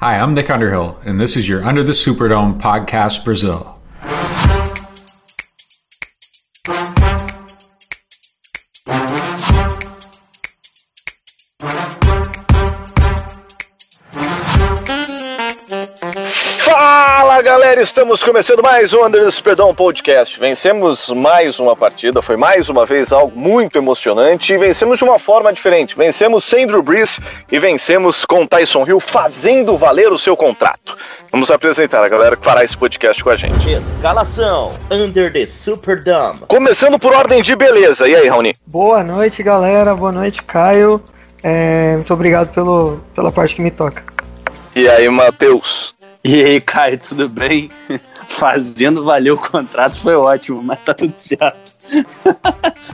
Hi, I'm Nick Underhill, and this is your Under the Superdome podcast, Brazil. Galera, estamos começando mais um Under the Superdome Podcast. Vencemos mais uma partida, foi mais uma vez algo muito emocionante e vencemos de uma forma diferente. Vencemos sem Drew Brees e vencemos com Tyson Hill fazendo valer o seu contrato. Vamos apresentar a galera que fará esse podcast com a gente. Escalação Under the Superdome. Começando por ordem de beleza. E aí, Raoni? Boa noite, galera. Boa noite, Caio. É, muito obrigado pelo, pela parte que me toca. E aí, Matheus? E aí, Caio, tudo bem? Fazendo valer o contrato foi ótimo, mas tá tudo certo.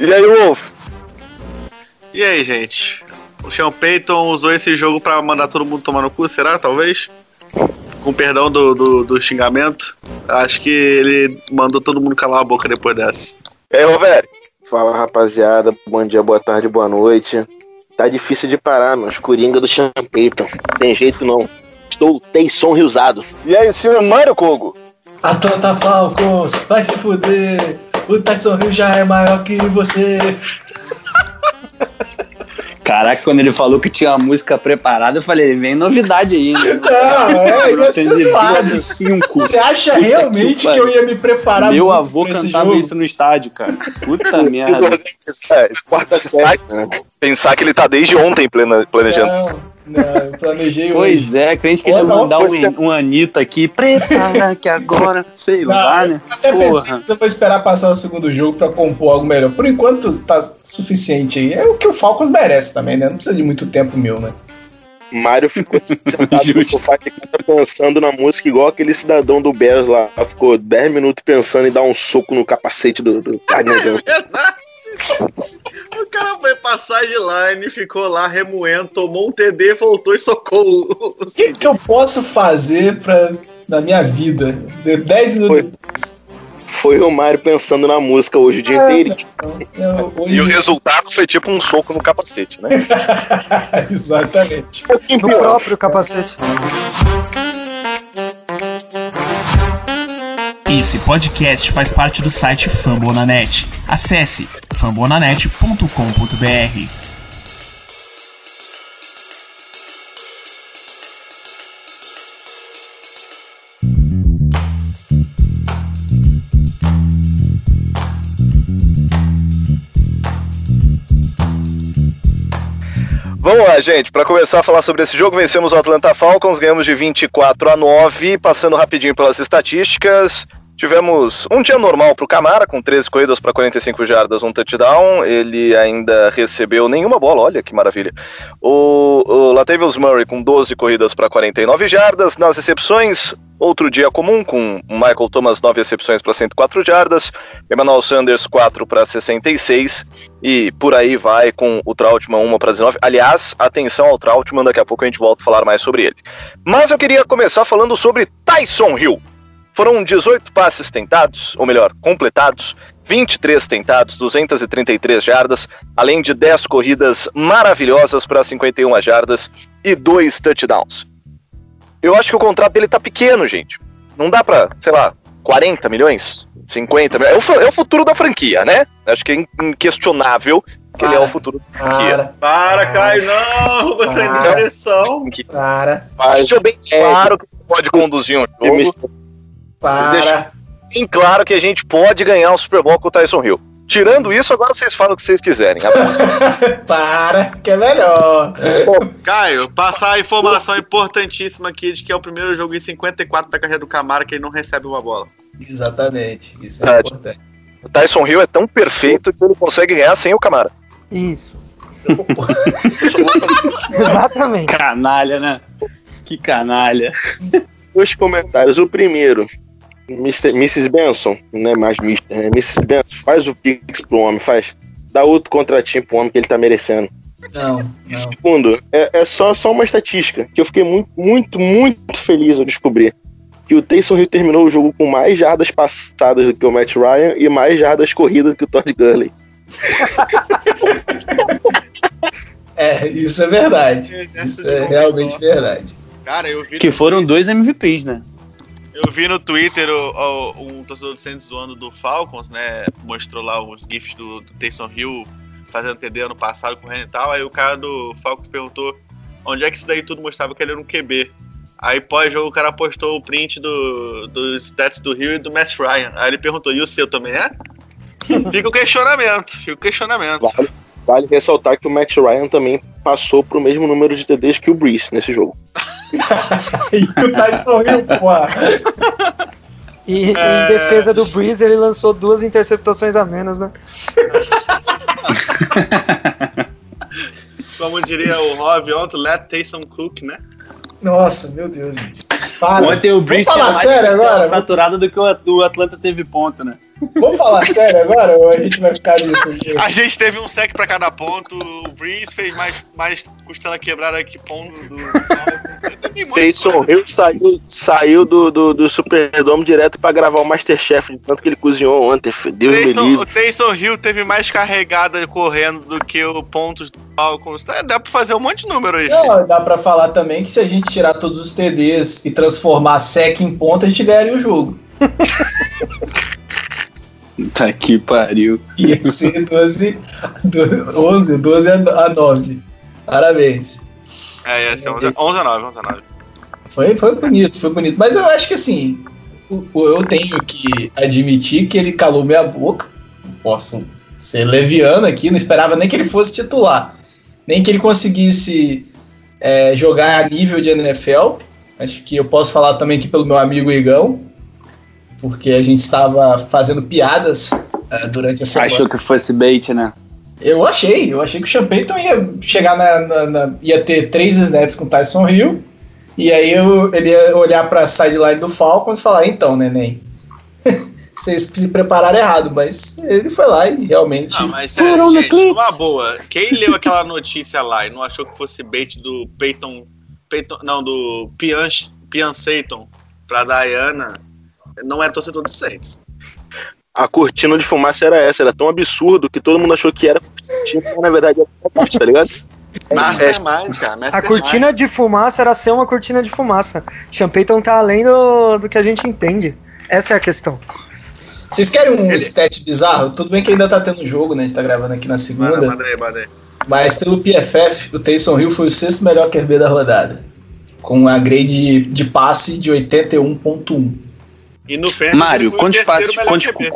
E aí, Wolf? E aí, gente? O Sean Payton usou esse jogo pra mandar todo mundo tomar no cu, será? Talvez? Com perdão do, do, do xingamento. Acho que ele mandou todo mundo calar a boca depois dessa. E aí, Roveri? Fala rapaziada, bom dia, boa tarde, boa noite. Tá difícil de parar, meus coringa do Champeyton. Tem jeito não. Estou Taysom riusado. E aí, senhor Mário Kogo? Atlanta Falcons, vai se fuder. O Tyson Hill já é maior que você. Caraca, quando ele falou que tinha uma música preparada, eu falei, vem novidade aí, né? Não, é, ia Tem ser de suave. cinco. Você acha Puta realmente que que, eu ia me preparar Meu muito avô pra esse cantava jogo? isso no estádio, cara. Puta merda. É, quarta série. Pensar que ele tá desde ontem planejando. Não, não, eu planejei hoje. Pois é, crente que ele mandar um, um Anitta aqui. Prepara que agora, sei Não, lá, né? Até pensei Porra. que você vai esperar passar o segundo jogo pra compor algo melhor. Por enquanto tá suficiente aí. É o que o Falcons merece também, né? Não precisa de muito tempo meu, né? Mário ficou sentado no sofá casa pensando na música igual aquele cidadão do Bears lá. Ficou 10 minutos pensando em dar um soco no capacete do, do. O cara foi passar de line, ficou lá remoendo, tomou um TD, voltou e socou o- O que, que eu posso fazer pra, na minha vida? De 10 minutos. Foi o Mário pensando na música hoje o dia É, inteiro. Hoje- E o resultado foi tipo um soco no capacete, né? Exatamente. No próprio capacete. Esse podcast faz parte do site Fambonanet. Acesse fambonanet.com.br. Vamos lá, gente. Para começar a falar sobre esse jogo, vencemos o Atlanta Falcons, ganhamos de 24 a 9, passando rapidinho pelas estatísticas. Tivemos um dia normal para o Camara, com 13 corridas para 45 jardas, um touchdown. Ele ainda recebeu nenhuma bola, olha que maravilha. O, o Latavius Murray com 12 corridas para 49 jardas. Nas recepções, outro dia comum, com Michael Thomas 9 recepções para 104 jardas. Emmanuel Sanders 4 para 66. E por aí vai com o Trautmann 1 para 19. Aliás, atenção ao Trautmann, daqui a pouco a gente volta a falar mais sobre ele. Mas eu queria começar falando sobre Tyson Hill. Foram 18 passes tentados, ou melhor, completados, 23 tentados, 233 jardas, além de 10 corridas maravilhosas para 51 jardas e 2 touchdowns. Eu acho que o contrato dele tá pequeno, gente. Não dá pra, sei lá, 40 milhões? 50 milhões? É o, é o futuro da franquia, né? Acho que é in- inquestionável que ele é o futuro da franquia. Para, Para, Caio, não! Vou entrar em depressão. para, Deixa bem claro que pode conduzir um jogo. Para. Deixa- bem claro que a gente pode ganhar um Super Bowl com o Tyson Hill. Tirando isso, agora vocês falam o que vocês quiserem. Abraço. para, que é melhor. Caio, passar a informação importantíssima aqui de que é o primeiro jogo em 54 da carreira do Camara que ele não recebe uma bola. Exatamente. Isso é Verdade. importante. o Tyson Hill é tão perfeito que ele consegue ganhar sem o Camara. Isso. Exatamente. Canalha, né? Que canalha. Dois comentários. O primeiro, Mr. Mrs. Benson, não é mais Mr., né? Mrs. Benson, faz o Pix pro homem, faz. Dá outro contratinho pro homem que ele tá merecendo. Não, E não. segundo, é, é só, só uma estatística que eu fiquei muito, muito, muito feliz ao descobrir. Que o Taysom Hill terminou o jogo com mais jardas passadas do que o Matt Ryan e mais jardas corridas do que o Todd Gurley. É, isso é verdade. Exército Isso de é realmente verdade. Cara, eu vi, Que foram dois MVPs, né? Eu vi no Twitter o- o- um torcedor do Saints zoando do Falcons, né? Mostrou lá os GIFs do, do Taysom Hill fazendo TD ano passado, correndo e tal. Aí o cara do Falcons perguntou onde é que isso daí tudo mostrava que ele era um QB. Aí pós-jogo o cara postou o print do, dos stats do Hill e do Matt Ryan. Aí ele perguntou, e o seu também é? Fica o questionamento, fica o questionamento. Vale, vale ressaltar que o Matt Ryan também passou pro mesmo número de TDs que o Breeze nesse jogo. E o Tyson Hill, porra. E É. em defesa do Breeze, ele lançou duas interceptações a menos, né? Como diria o Rob ontem, let Taysom cook, né? Nossa, meu Deus, gente. Para. Ontem o Breeze tinha mais sério agora? fraturada do que o, o Atlanta teve ponto, né? Vamos falar sério agora ou a gente vai ficar nisso? A gente teve um sec pra cada ponto, o Breeze fez mais, mais costela quebrada que ponto do. Coisa. Hill saiu, saiu do, do, do Superdome direto pra gravar o Masterchef, de tanto que ele cozinhou ontem. Deus me Taysom- livre. o Taysom Hill teve mais carregada correndo do que o pontos do Falcons. É, Dá pra fazer um monte de número aí. Não, dá pra falar também que se a gente tirar todos os TDs e transformar SEC em ponta, a gente ganharia o jogo. Tá que pariu. Ia ser 12, 11, 12 a 9. Parabéns. É, ia ser 11 11 a 9, 11 a 9. Foi, foi bonito, foi bonito. Mas eu acho que assim, eu tenho que admitir que ele calou minha boca. Não Posso ser leviano aqui, não esperava nem que ele fosse titular. Nem que ele conseguisse é, jogar a nível de NFL. Acho que eu posso falar também aqui pelo meu amigo Igão, porque a gente estava fazendo piadas é, durante a semana. Achou que fosse bait, né? Eu achei, eu achei que o Sean Payton ia chegar na, na- na- ia ter três snaps com o Tyson Hill, e aí eu- ele ia olhar pra sideline do Falcons e falar, então, neném, vocês se prepararam errado, mas ele foi lá e realmente... Não, mas sério, gente, numa boa. Quem leu aquela notícia lá e não achou que fosse bait do Peyton. Peyton não, do Pian, Pian Seyton pra Diana, não é torcedor do Saints. A cortina de fumaça era essa, era tão absurdo que todo mundo achou que era cortina, mas na verdade era parte, tá ligado? Mastermind, cara. A Mastermind. cortina de fumaça era ser uma cortina de fumaça. Sean Payton tá além do, do que a gente entende. Essa é a questão. Vocês querem um stat bizarro? Tudo bem que ainda tá tendo jogo, né, a gente tá gravando aqui na segunda, Manda, manda aí, manda aí. mas pelo PFF, o Taysom Hill foi o sexto melhor QB da rodada, com a grade de, de passe de 81.1. E no Fantasy Mário, foi quantos passes, quantos, QB.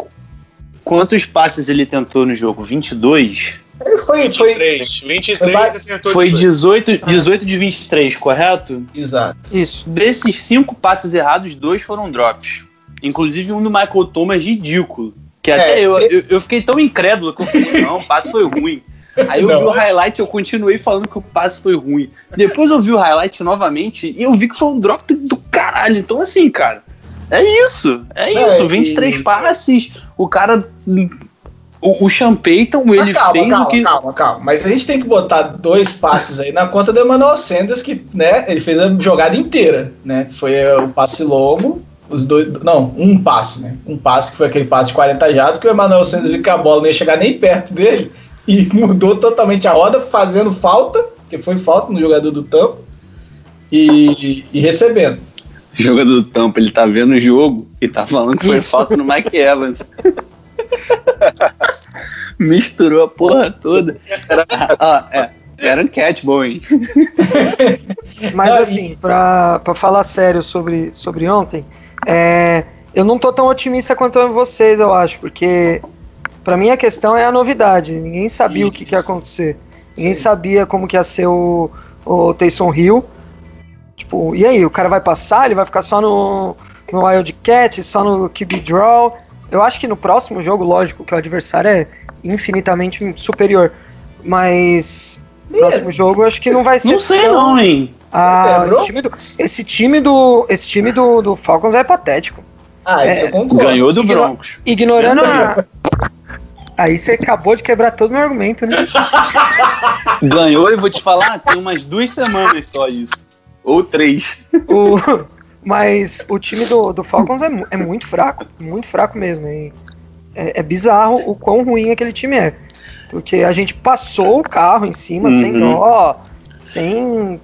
quantos passes ele tentou no jogo? 22? Ele foi, foi 23. 23 Vai- acertou Foi 18. 18, 18 de 23, correto? exato. Isso. Desses cinco passes errados, dois foram drops. Inclusive um do Michael Thomas ridículo. Que até É, eu, e- eu, eu fiquei tão incrédulo que eu falei, não, o passe foi ruim. Aí eu Não. vi o highlight eu continuei falando que o passe foi ruim. Depois eu vi o highlight novamente e eu vi que foi um drop do caralho. Então, assim, cara, é isso. É É, isso. 23 e- passes, o cara. O, o Sean Payton, ele calma, fez calma, o que. calma, calma. Mas a gente tem que botar dois passes aí na conta do Emmanuel Sanders, que, né, ele fez a jogada inteira, né? Foi eh, o passe longo, os dois. Não, um passe, né? Um passe que foi aquele passe de 40 jardas, que o Emmanuel Sanders viu que a bola não ia chegar nem perto dele e mudou totalmente a roda, fazendo falta, porque foi falta no jogador do Tampa, e, e recebendo. Jogador do Tampa, ele tá vendo o jogo e tá falando que foi Isso. falta no Mike Evans. Misturou a porra toda. Ah, é. Era um catball, hein? Mas assim, pra, pra falar sério sobre, sobre ontem, é, eu não tô tão otimista quanto vocês, eu acho, porque pra mim a questão é a novidade. Ninguém sabia o que, que ia acontecer. Ninguém Sim. sabia como que ia ser o, o Taysom Hill. Tipo, e aí, o cara vai passar? Ele vai ficar só no, no Wildcat, só no QB Draw? Eu acho que no próximo jogo, lógico, que o adversário é infinitamente superior. Mas no próximo jogo eu acho que não vai ser. Não sei tão- não, hein? ah, esse time, do, esse time do, esse time do, do Falcons é patético. Ah, isso É, eu concordo. Ganhou do Igno- Broncos. Ignorando a. Aí você acabou de quebrar todo o meu argumento, né? Ganhou e vou te falar, tem umas duas semanas só isso. Ou três. O, mas o time do, do Falcons é, é muito fraco, muito fraco mesmo. é, é bizarro o quão ruim aquele time é. Porque a gente passou o carro em cima, sem Uhum. dó, sem.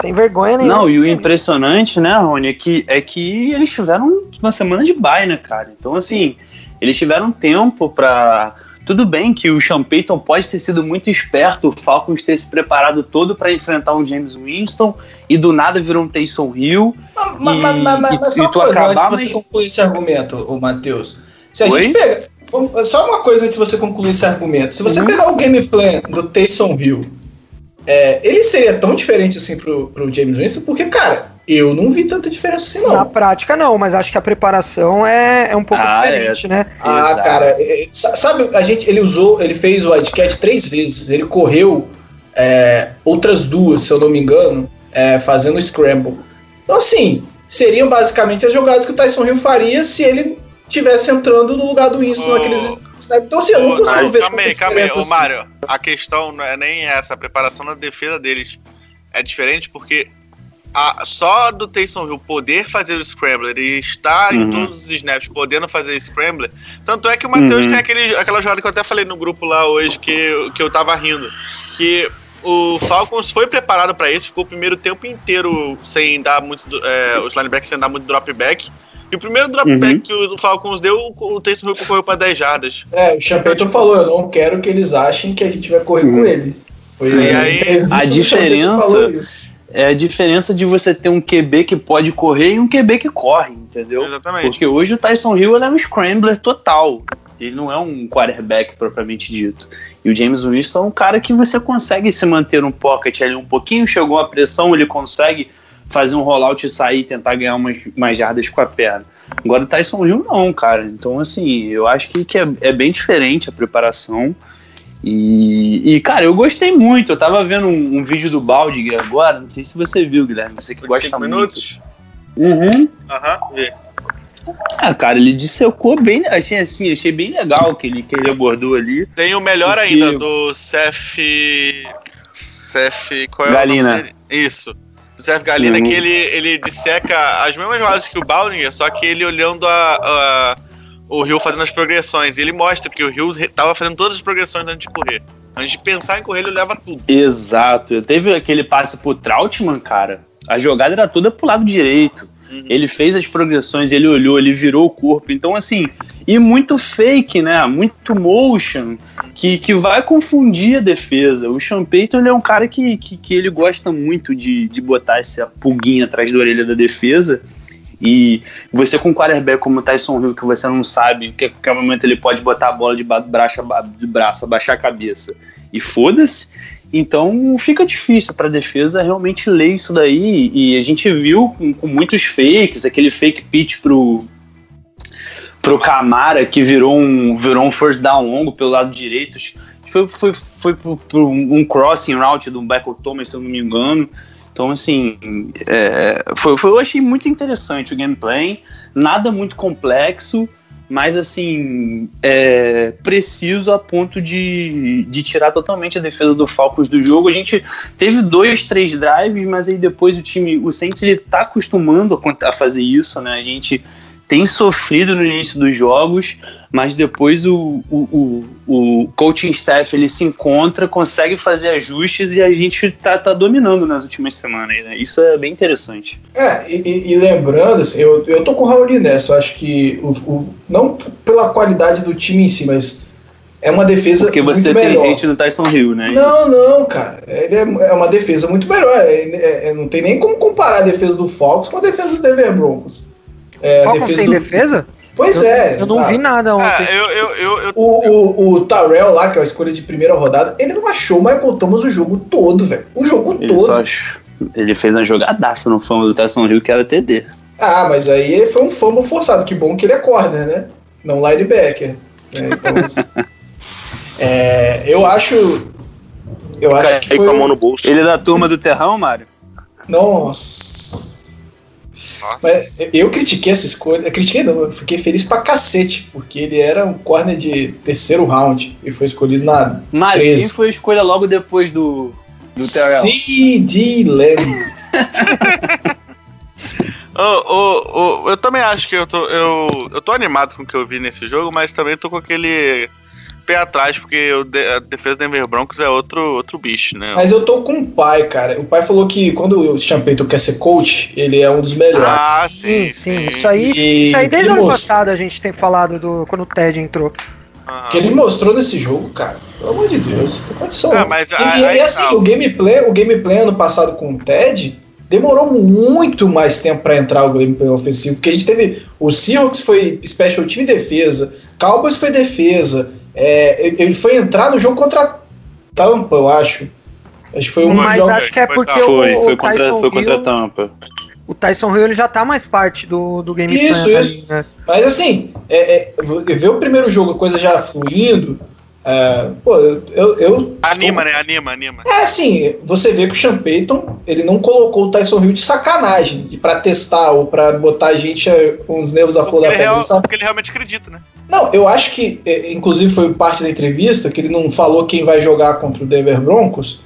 Sem vergonha nenhuma. Não, e o impressionante, né, Rony, é que, é que eles tiveram uma semana de bye, né, cara? Então, assim, eles tiveram tempo pra. Tudo bem que o Sean Payton pode ter sido muito esperto, o Falcons ter se preparado todo pra enfrentar um James Winston e do nada virou um Taysom Hill. Mas, E- mas, mas, mas e- só uma coisa acabar, antes de você concluir esse argumento, o Matheus. Se a Oi? gente pega. Só uma coisa antes de você concluir esse argumento. Se você Uhum. pegar o game plan do Taysom Hill, é, ele seria tão diferente assim pro, pro James Winston? Porque, cara, eu não vi tanta diferença assim, Na não. prática, não, mas acho que a preparação é, é um pouco Ah, diferente, né? Ah, Exato. cara, é, é, sa- sabe, a gente, ele usou, ele fez o Wildcat três vezes, ele correu é, outras duas, se eu não me engano, é, fazendo scramble. Então, assim, seriam basicamente as jogadas que o Tyson Hill faria se ele tivesse entrando no lugar do Winston Ô, naqueles. Então, assim, eu não consigo Nádio, ver calma aí, tanta calma aí. diferença Ô, assim. Mário, a questão não é nem essa. A preparação na defesa deles é diferente porque a- só do Taysom Hill poder fazer o Scrambler e estar em Uhum. todos os snaps podendo fazer Scrambler. Tanto é que o Matheus Uhum. tem aquele, aquela jogada que eu até falei no grupo lá hoje que, eu- que eu tava rindo. Que o Falcons foi preparado pra isso, ficou o primeiro tempo inteiro sem dar muito. é, os linebackers sem dar muito drop back. E o primeiro drop Uhum. back que o Falcons deu, o Taysom Hill correu pra 10 jardas. É, o Champeyton falou, eu não quero que eles achem que a gente vai correr com ele. Foi E aí, a diferença- falou isso. É a diferença de você ter um QB que pode correr e um QB que corre, entendeu? Exatamente. Porque hoje o Tyson Hill é um scrambler total. Ele não é um quarterback propriamente dito. E o James Winston é um cara que você consegue se manter no pocket ali um pouquinho, chegou a pressão, ele consegue fazer um rollout e sair e tentar ganhar umas, umas jardas com a perna. Agora o Tyson Hill não, cara. Então, assim, eu acho que, que é, é bem diferente a preparação. E, e, cara, eu gostei muito. Eu tava vendo um, um vídeo do Baldig agora, não sei se você viu, Guilherme. Você que Foi gosta cinco muito. minutos? Uhum. Aham, vê. Ah, cara, ele dissecou bem. Achei assim, achei bem legal que ele, que ele abordou ali. Tem o melhor Porque- ainda do Seth. Seth. Qual é Galina. Isso. O Seth Galina, Uhum. que ele, ele disseca as mesmas jogadas que o Baldinger, só que ele olhando a, a- o Rio fazendo as progressões. E ele mostra que o Rio tava fazendo todas as progressões antes de correr. Antes de pensar em correr, ele olhava tudo. Exato. Teve aquele passe pro Trautmann, cara. A jogada era toda pro lado direito. Uhum. Ele fez as progressões, ele olhou, ele virou o corpo. Então, assim, e muito fake, né? Muito motion, que, que vai confundir a defesa. O Sean Payton, ele é um cara que, que, que ele gosta muito de, de botar essa pulguinha atrás da orelha da defesa. E você com um quarterback como o Tyson Hill, que você não sabe, que a qualquer momento ele pode botar a bola de, braço, de braço, abaixar a cabeça e foda-se. Então fica difícil para a defesa realmente ler isso daí. E a gente viu com, com muitos fakes, aquele fake pitch pro, pro Camara que virou um, virou um first down longo pelo lado direito. Foi, foi, foi um crossing route do Michael Thomas, se eu não me engano. Então, assim, é, foi, foi- eu achei muito interessante o gameplay. Nada muito complexo, mas, assim, é, preciso a ponto de, de tirar totalmente a defesa do Falcons do jogo. A gente teve dois, três drives, mas aí depois o time, o Saints, ele tá acostumando a fazer isso, né? A gente tem sofrido no início dos jogos, mas depois o, o, o, o coaching staff ele se encontra, consegue fazer ajustes e a gente tá, tá dominando nas últimas semanas, né? Isso é bem interessante. É, e, e- lembrando, assim, eu, eu tô com o Raul nessa, eu acho que o, o- não pela qualidade do time em si, mas é uma defesa Porque você muito tem melhor. hate no Tyson Hill, né? Não, não, cara. Ele é, é uma defesa muito melhor. É, é- é- não tem nem como comparar a defesa do Falcons com a defesa do Denver Broncos. É, Falcons tem do- defesa? Pois eu, é. Eu não sabe? vi nada ontem. É, eu, eu, eu, eu- O, o, o Tarrell lá, que é a escolha de primeira rodada, ele não achou o Michael Thomas o jogo todo, velho. O jogo Ele todo. só ach- ele fez uma jogadaça no fã do Tyson Hill que era TD. Ah, mas aí foi um fumble forçado. Que bom que ele é corner, né? Não linebacker. É, então, é, eu acho. Eu acho que Caí com a mão foi... no bolso. Ele é da turma do Terrão, Mário? Nossa. Mas eu critiquei essa escolha. Eu critiquei não, eu fiquei feliz pra cacete. Porque ele era um corner de terceiro round. E foi escolhido na Mário, 13. quem foi a escolha logo depois do, do Terrell? C.D. Lamb. Ô, ô, ô, eu também acho que eu tô, eu, eu tô animado com o que eu vi nesse jogo, mas também tô com aquele pé atrás, porque o de- a defesa do Denver Broncos é outro, outro bicho, né? Mas eu tô com o pai, cara. O pai falou que quando o Sean Payton quer ser coach, ele é um dos melhores. Ah, Sim, sim, sim. Isso aí, E isso aí desde o ano mostrou- passado a gente tem falado do quando o Ted entrou. Aham. que ele mostrou nesse jogo, cara. Pelo amor de Deus, não tem condição. Ah, mas e, aí- e, aí assim, tá. o gameplay, o gameplay ano passado com o Ted demorou muito mais tempo pra entrar o gameplay ofensivo, porque a gente teve o Seahawks foi special team e defesa, Cowboys foi defesa, é, ele- foi entrar no jogo contra Tampa, eu acho. Acho que foi um Mas jogo. acho que é Foi, porque tá. o, Foi, o foi contra, Tyson foi contra Hill, Tampa. o Tyson Hill ele já tá mais parte do, do game Isso, plan isso. né? Mas assim, é, é, ver o primeiro jogo, a coisa já fluindo, é, pô, eu, eu Anima, né? Anima, anima. É assim, você vê que o Sean Payton, ele não colocou o Tyson Hill de sacanagem, e para testar ou para botar a gente eh, com os nervos à flor da ele, pele, real- porque ele realmente acredita, né? Não, eu acho que, eh, inclusive foi parte da entrevista, que ele não falou quem vai jogar contra o Denver Broncos,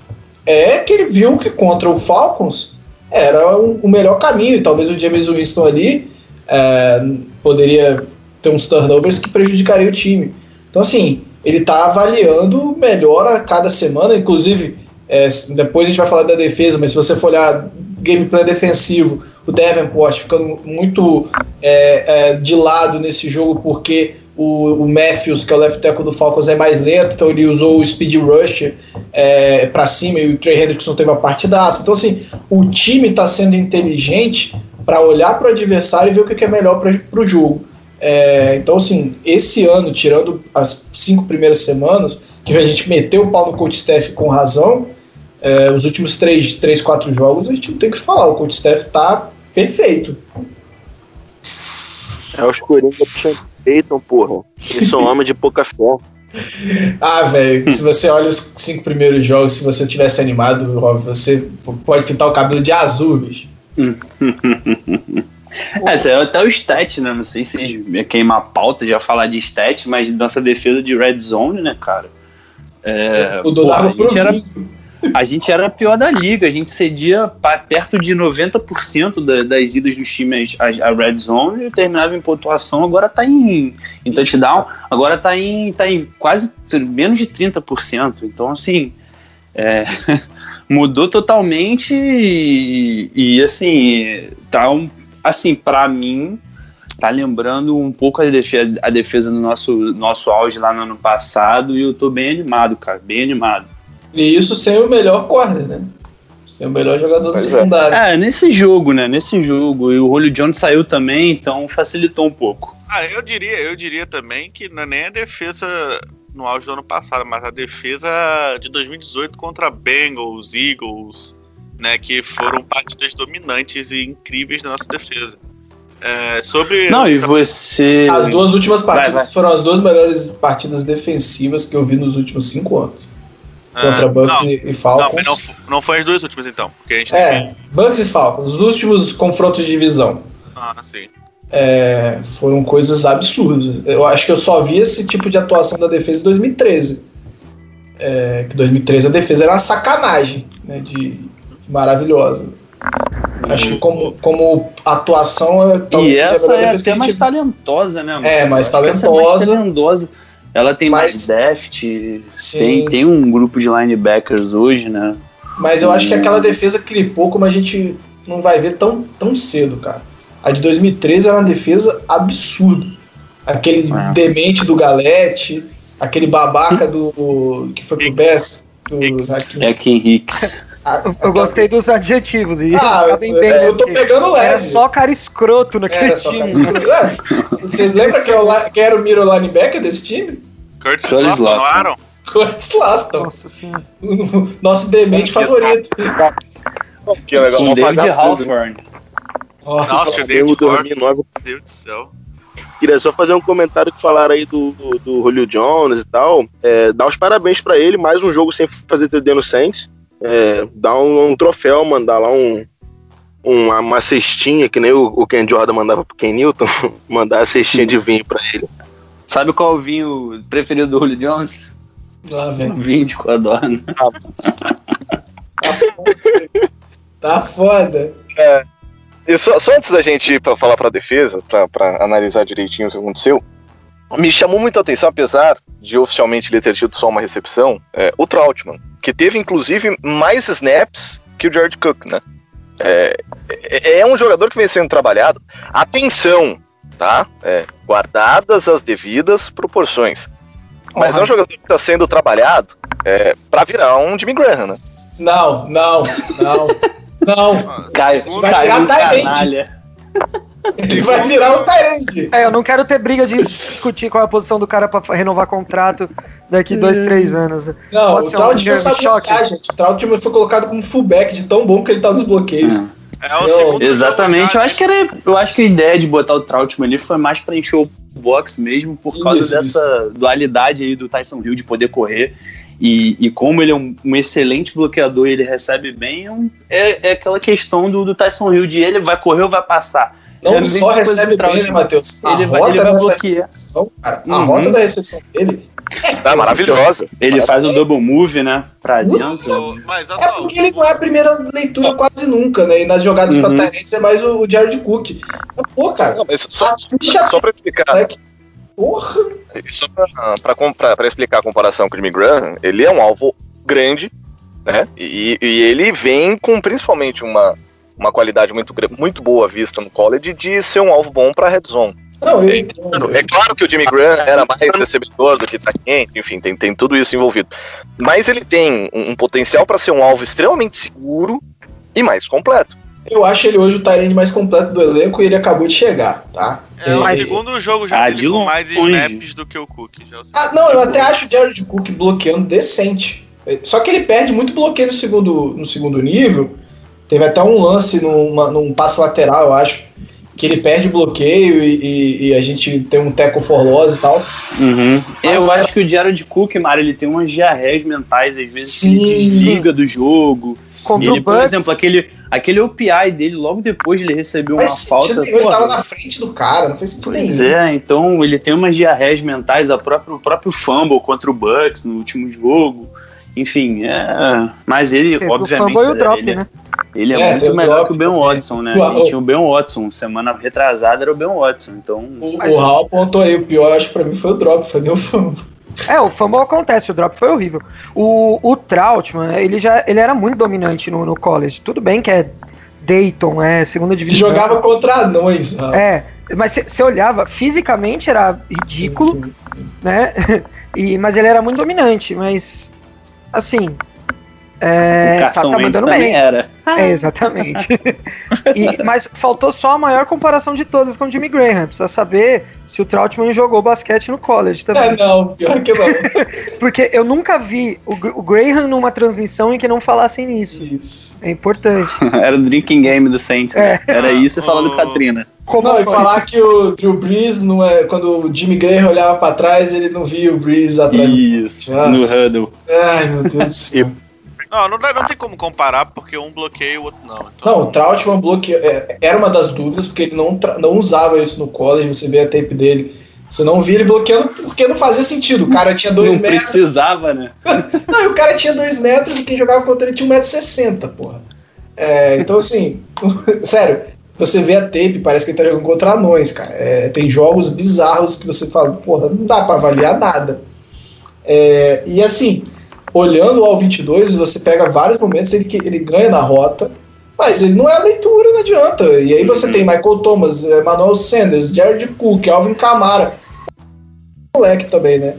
é que ele viu que contra o Falcons era o, melhor caminho, e talvez o James Winston ali eh, poderia ter uns turnovers que prejudicariam o time. Então, assim, ele tá avaliando melhor a cada semana, inclusive, é, depois a gente vai falar da defesa, mas se você for olhar gameplay defensivo, o Davenport ficando muito é, é, de lado nesse jogo, porque o, o Matthews, que é o left tackle do Falcons, é mais lento, então ele usou o speed rush é, para cima e o Trey Hendrickson teve a partidaça. Então, assim, o time está sendo inteligente para olhar para o adversário e ver o que é melhor para o jogo. É, então, assim, esse ano, tirando as cinco primeiras semanas, que a gente meteu o pau no coach staff com razão, é, os últimos três, três, quatro jogos, a gente não tem o que falar. O coach staff tá perfeito. É os Coringa Payton, porra. Eles são homens de pouca fé. Ah, velho, se você olha os cinco primeiros jogos, se você tivesse animado, Rob, você pode pintar o cabelo de azul, bicho. É, é até o stat, né? Não sei se ia queimar a pauta, já falar de stat, mas nossa defesa de red zone, né, cara? É, O do porra, dava a, gente era, a gente era a pior da liga, a gente cedia pa- perto de 90% da, das idas dos times à, à red zone e terminava em pontuação, agora tá em, em touchdown, agora tá em, tá em quase menos de 30%. Então, assim, é, mudou totalmente e, e, assim, tá um, assim, para mim, tá lembrando um pouco a defesa, a defesa do nosso, nosso auge lá no ano passado e eu tô bem animado, cara, bem animado. E isso sem o melhor corner, né? Sem o melhor jogador Pois é. secundária. É, nesse jogo, né, nesse jogo, e o Julio Jones saiu também, então facilitou um pouco. Ah, eu diria, eu diria também que não é nem a defesa no auge do ano passado, mas a defesa de 2018 contra Bengals, Eagles, né, que foram partidas dominantes e incríveis da nossa defesa. É, sobre Não, e você... As duas últimas partidas Vai, vai. foram as duas melhores partidas defensivas que eu vi nos últimos cinco anos. Ah, Contra Bucks não, e, e não, Falcons. mas não, não foi as duas últimas então, porque a gente É, Bucks e Falcons, os últimos confrontos de divisão. Ah, sim. É, foram coisas absurdas. Eu acho que eu só vi esse tipo de atuação da defesa em 2013. É, que 2013 a defesa era uma sacanagem, né, de maravilhosa. Acho que como, como atuação é, E essa é que até mais gente talentosa, né? mano? É, mais que essa é mais talentosa. talentosa. Ela tem mais Mas- deft, Sim, tem, tem um grupo de linebackers hoje, né? Mas eu acho que aquela defesa clipou como a gente não vai ver tão, tão cedo, cara. A de 2013 era uma defesa absurda. Aquele É. demente do Galete, aquele babaca do. que foi pro. Best. Do, Hicks. É Ken Hicks. Ah, Eu, eu gostei dos adjetivos e Ah, eu, bem. né, eu tô pegando Era leve. só cara escroto naquele Era time. É. Você lembra quem, é o li- quem era o middle linebacker desse time? Curtis Lofton, não eram? Curtis Lafton, Nossa senhora. o nosso demente favorito. Que é legal, Com vamos David né? Halford. Nossa, Nossa, o Eu David nove. meu Deus do céu. Queria só fazer um comentário que falaram aí do, do, do Julio Jones e tal. É, dar os parabéns pra ele, mais um jogo sem fazer TD no Saints. É, dar um, um troféu, mandar lá um, uma, uma cestinha, que nem o, o Ken Jordan mandava pro Ken Newton, mandar a cestinha de vinho pra ele. Sabe qual é o vinho preferido do Julio Jones? lá, O velho. vinho de codorna. Tá foda. E só, só antes da gente ir pra falar pra defesa, pra, pra analisar direitinho o que aconteceu, me chamou muito a atenção, apesar de oficialmente ele ter tido só uma recepção, é, o Troutman, que teve inclusive mais snaps que o Jared Cook, né? É, é, é um jogador que vem sendo trabalhado. Atenção, tá? É, guardadas as devidas proporções. Mas é um jogador que está sendo trabalhado é, para virar um Jimmy Graham, né? Não, não, não, não. Caio, Vai Caio, canalha. Ele vai virar um Tyrande. É, eu não quero ter briga de discutir qual é a posição do cara pra renovar contrato daqui dois, três anos. Não, Pode o ser um Jeremy sabe gente. O Troutman foi colocado como fullback de tão bom que ele tá nos bloqueios. É o Eu- Exatamente, eu acho que era. Eu acho que a ideia de botar o Troutman ali foi mais pra encher o box mesmo, por causa Isso, dessa dualidade aí do Tyson Hill de poder correr. E, e como ele é um, um excelente bloqueador e ele recebe bem, é, é, é aquela questão do, do Tyson Hill de ele vai correr ou vai passar. Não É só recebe bem, né, Matheus? A Ele vai- rota ele vai dessa bloquear. recepção, cara, a Uhum. rota da recepção dele É maravilhosa. Ele faz o double move, né? Pra dentro. Ô, Mas É porque ele não é a primeira leitura quase nunca, né? E nas jogadas Uhum. pra é mais o, o Jared Cook. Mas, pô, cara, Não, mas só, só para explicar, moleque. Porra! só pra, pra, compra- pra explicar a comparação com o Jimmy Graham, ele é um alvo grande, né? E, e ele vem com principalmente uma, uma qualidade muito, muito boa vista no college de ser um alvo bom pra red zone. Não, eu É, entendo. É claro que o Jimmy Graham era mais recebedor do que tá quente, enfim, tem, tem tudo isso envolvido. Mas ele tem um, um potencial para ser um alvo extremamente seguro e mais completo. Eu acho ele hoje o Tyrande mais completo do elenco e ele acabou de chegar, tá? é o Mas- segundo jogo já Ah, com mais snaps do que o Cook. Já é Ah, não, eu até acho o Jared Cook bloqueando decente. Só que ele perde muito bloqueio no segundo, no segundo nível. Teve até um lance numa, num passe lateral, eu acho, que ele perde bloqueio e, e- e a gente tem um tackle for loss e tal. Uhum. Eu Mas- acho que o Jared Cook, Mário, ele tem umas diarreias mentais, às vezes Sim. que ele desliga do jogo. Contra ele, o por exemplo, aquele, aquele OPI dele, logo depois de ele receber uma Faz falta. ele porra, tava na frente do cara, não fez sentido Pois nenhum. é, então ele tem umas diarreias mentais, a própria, o próprio fumble contra o Bucks no último jogo. Enfim, é. Mas ele, Teve o obviamente. fumble e o drop, ele, né? Ele é, É, muito melhor que o Ben também. Watson, né? A gente tinha o Ben Watson. Semana retrasada era o Ben Watson. Então. O, Raul apontou aí, o pior acho pra mim foi o drop, foi nem o fumble. É, o fumble acontece, o drop foi horrível. O, o Troutman, ele já ele era muito dominante no, no college. Tudo bem que é Dayton, é segunda Ele divisão. jogava contra anões, Raul. É, mas você olhava, fisicamente era ridículo, Sim, sim, sim. né? E, mas ele era muito dominante, mas assim. É, o tá, tá mandando também bem. era. É, exatamente. E- mas faltou só a maior comparação de todas com o Jimmy Graham. Precisa saber se o Troutman jogou basquete no college É, também. não, pior que não. Porque eu nunca vi o, o Graham numa transmissão em que não falassem nisso. Isso. É importante. Era o drinking game do Saints. né? É. Era isso e falar do O- Katrina. Como Não, e falar que o Drew Brees, não é, quando o Jimmy Graham olhava pra trás, ele não via o Brees atrás. do- Isso, Nossa. no huddle. Ai, meu Deus do céu. Não, não, dá- não tem como comparar, porque um bloqueia e o outro não. Então, Não, o Troutman bloque... é, era uma das dúvidas, porque ele não, não usava isso no college, você vê a tape dele. Você não via ele bloqueando porque não fazia sentido. O cara tinha dois Não metros. precisava, né? Não, e o cara tinha dois metros e quem jogava contra ele tinha 1,60m, porra. É, então, assim, sério, você vê a tape, parece que ele tá jogando contra anões, cara. É, tem jogos bizarros que você fala, porra, não dá pra avaliar nada. É, e assim, olhando o All 22, você pega vários momentos ele, que ele ganha na rota, mas ele não é a leitura, não adianta. E aí você tem Michael Thomas, eh, Manuel Sanders, Jared Cook, Alvin Kamara. Moleque também, né?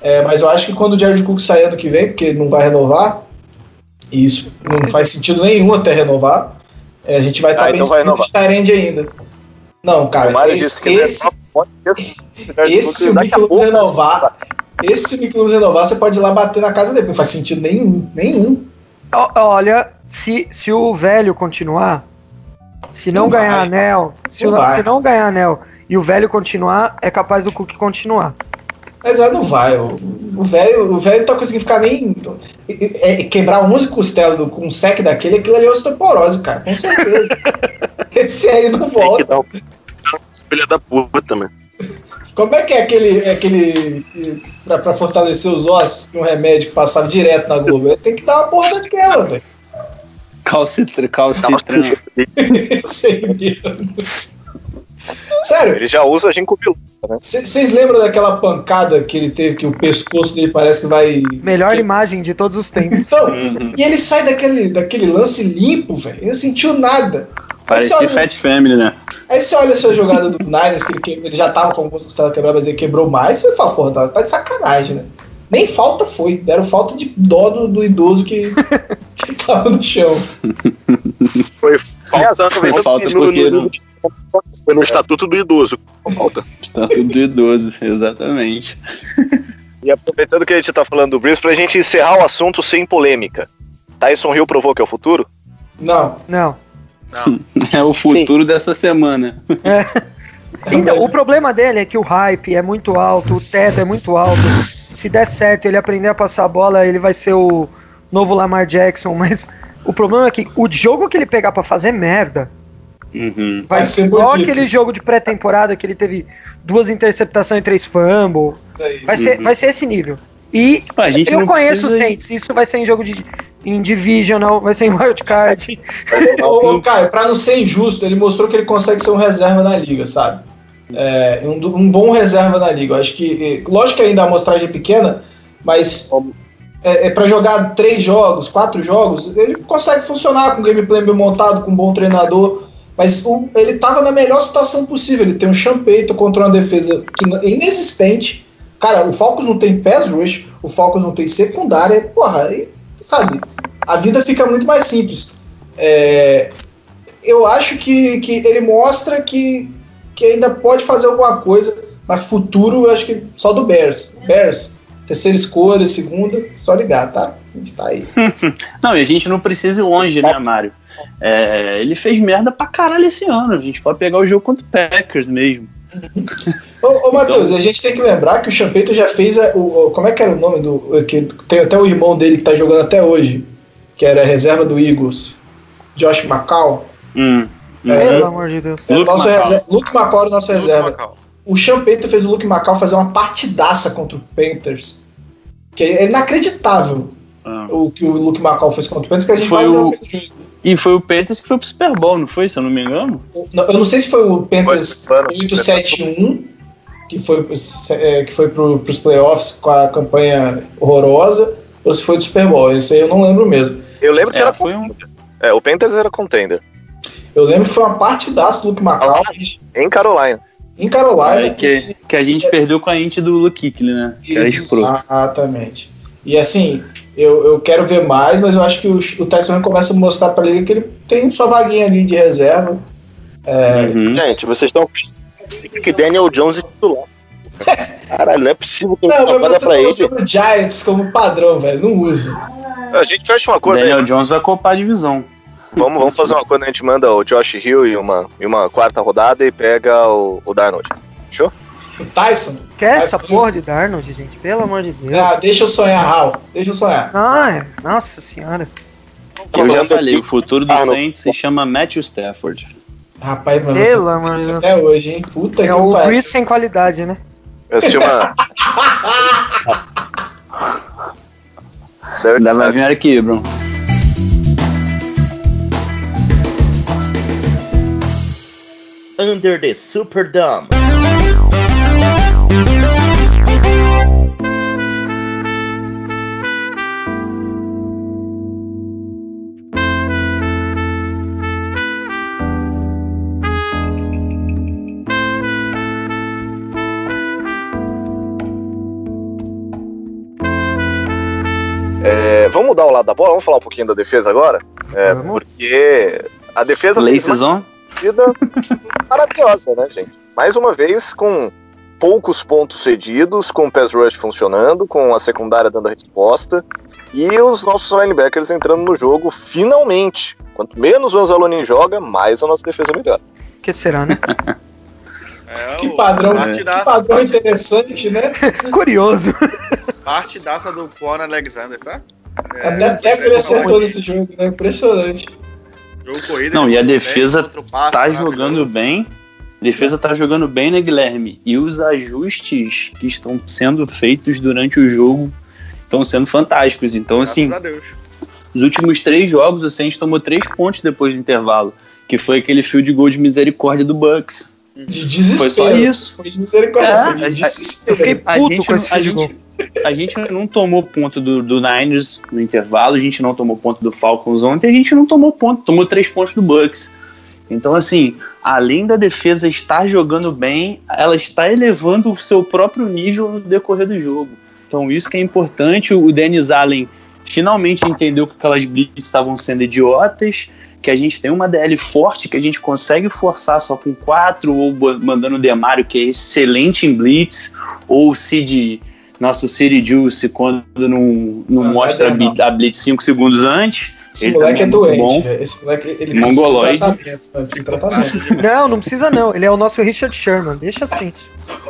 É, mas eu acho que quando o Jared Cook sair ano que vem, porque ele não vai renovar, e isso não faz sentido nenhum até renovar, é, a gente vai estar Ah, bem então de Tyrande ainda. Não, cara, disse que esse, esse, esse Luz pouco renovar, esse se o Nick Luz renovar, você pode ir lá bater na casa dele, não faz sentido nenhum, nenhum. Olha, se, se o velho continuar, se não, Não ganhar vai. anel, se, Não o- se não ganhar anel e o velho continuar, é capaz do Cook continuar. Mas não vai. O o velho o velho não tá conseguindo ficar nem. é, é, quebrar 11 costelas do- com um sec daquele, aquilo ali é osteoporose, cara, com certeza. Esse aí não Tem que volta. dar um filha da puta, mano. Como é que é aquele. aquele pra, pra fortalecer os ossos, um remédio que passava direto na Globo? Tem que dar uma porra daquela, velho. Calcitra, calcitra. Esse aí mesmo. Sério, Ele já usa ginkgo biloba. né? Vocês lembram daquela pancada que ele teve, que o pescoço dele parece que vai. Melhor que- imagem de todos os tempos. Então, e ele sai daquele, daquele lance limpo, velho. Ele não sentiu nada. Parecia olha, Fat Family, né? aí você olha essa jogada do Niners, que ele, que- ele já tava com o músculo estava quebrado, mas ele quebrou mais. Você fala, porra, tá, tá de sacanagem, né? Nem falta foi. Deram falta de dó do, do idoso que, que tava no chão. Foi falta, Foi falta no, porque no, não- Foi no estatuto do idoso. Falta. Estatuto do idoso, exatamente. E aproveitando que a gente tá falando do Breeze, pra gente encerrar o assunto sem polêmica. Tyson Hill provou que é o futuro? Não. Não. É o futuro dessa semana. Então, o problema dele é que o hype é muito alto, o teto é muito alto. Se der certo ele aprender a passar a bola, ele vai ser o novo Lamar Jackson, mas o problema é que o jogo que ele pegar pra fazer merda Uhum. vai Vai ser igual bonito. aquele jogo de pré-temporada que ele teve duas interceptações e três fumble. Vai ser, vai ser esse nível. E Pô, a gente eu não conheço o Saints, isso vai ser em jogo de em divisional, vai ser em wildcard. Ô, ô, Caio, pra não ser injusto, ele mostrou que ele consegue ser um reserva na liga, sabe? É, um, um bom reserva na liga. Eu acho que, eh, lógico que ainda a amostragem é pequena, mas é, é para jogar três jogos, quatro jogos, ele consegue funcionar com gameplay bem montado, com um bom treinador. Mas o- ele tava na melhor situação possível. Ele tem um champeito contra uma defesa que é inexistente. Cara, o Falcons não tem pass rush, o Falcons não tem secundária. Porra, aí, sabe? A vida fica muito mais simples. É, eu acho que, que ele mostra que, que ainda pode fazer alguma coisa, mas futuro eu acho que só do Bears. Bears, terceira escolha, segunda, só ligar, tá? A gente tá aí. Não, e a gente não precisa ir longe, né, Mário? É, ele fez merda pra caralho esse ano. A gente pode pegar o jogo contra o Packers mesmo. Ô, ô Matheus, a gente tem que lembrar que o Champeito já fez a- o, o- Como é que era o nome do. Que tem até o irmão dele que tá jogando até hoje, que era a reserva do Eagles, Josh McCall. Hum. É, Pelo amor de Deus. É o Luke nosso McCall. reserva, Luke McCall era o nosso Luke reserva. Macau. O Champeito fez o Luke McCall fazer uma partidaça contra o Panthers. Que é inacreditável Ah. o que o Luke McCall fez contra o Panthers, que a gente Foi quase o- jogo. E foi o Panthers que foi pro Super Bowl, não foi? Se eu não me engano. Eu não sei se foi o Panthers Foi, foi. 871, que foi, é, que foi pro, pros playoffs com a campanha horrorosa, ou se foi do Super Bowl. Esse aí eu não lembro mesmo. Eu lembro que É, era foi um- É, o Panthers era contender. Eu lembro que foi uma partidaça do Luke McCall Em Carolina. em Carolina. É, que, que a gente perdeu com a int do Luke Kuechly, né? Que era escroto. Exatamente. E assim, eu, eu quero ver mais, mas eu acho que o, o Tyson começa a mostrar pra ele que ele tem sua vaguinha ali de reserva. Uhum. Gente, vocês estão que Daniel Jones é titular. Caralho, não é possível que Não, eu mas você pra ele. o Giants como padrão, velho. Não usa. A gente fecha um acordo aí. Daniel Jones vai copar a divisão. Vamos, vamos fazer um acordo, a gente manda o Josh Hill em uma, em uma quarta rodada e pega o, o Darnold. O Tyson? Quer Mas- essa porra de Darnold, gente? Pelo amor de Deus. Ah, deixa eu sonhar, Raul. Deixa eu sonhar. Ah, é. Nossa senhora. Eu já falei, o futuro do Ah. Saints se chama Matthew Stafford. Rapaz, mano, Pelo amor de Deus. até hoje, hein? Puta É que o pariu. Chris sem qualidade, né? Eu assisti uma. Deve vai vir aqui, Bruno. Under the Superdome. É, vamos mudar o lado da bola, vamos falar um pouquinho da defesa agora? É, porque a defesa fez uma Laces on? partida maravilhosa, né, gente? Mais uma vez, com poucos pontos cedidos, com o pass rush funcionando, com a secundária dando a resposta e os nossos linebackers entrando no jogo finalmente. Quanto menos o Anzalone joga, mais a nossa defesa melhora. O que será, né? É, Que padrão, que padrão parte- interessante, né? Curioso. Partidaça do Quan Alexander, tá? É, Até, até que ele acertou nesse jogo, né? Impressionante. Jogo corrido, Não, e a bem, defesa passe Tá jogando bem. A defesa tá jogando bem, né, Guilherme? E os ajustes que estão sendo feitos durante o jogo estão sendo fantásticos. Então, Graças assim, a Deus. os últimos três jogos, o Saints tomou três pontos depois do intervalo, que foi aquele field goal de misericórdia do Bucks. De desespero. Foi só isso. Foi de misericórdia. É, foi de a- desespero. Eu fiquei A puto gente, com esse a, field goal. gente, a gente não tomou ponto do, do Niners no intervalo, a gente não tomou ponto do Falcons ontem, a gente não tomou ponto, tomou três pontos do Bucks. Então, assim, além da defesa estar jogando bem, ela está elevando o seu próprio nível no decorrer do jogo. Então, isso que é importante. O Dennis Allen finalmente entendeu que aquelas blitz estavam sendo idiotas, que a gente tem uma DL forte, que a gente consegue forçar só com quatro, ou mandando o Demário, que é excelente em blitz, ou o Cid, nosso Cid Juice, quando não, não Ah, mostra dar, bli- a blitz cinco segundos antes. Esse Ele moleque é muito doente, bom. velho. Esse moleque, ele Mongoloide. precisa de tratamento. né? Precisa de tratamento. Não, não precisa não. Ele é o nosso Richard Sherman. Deixa assim.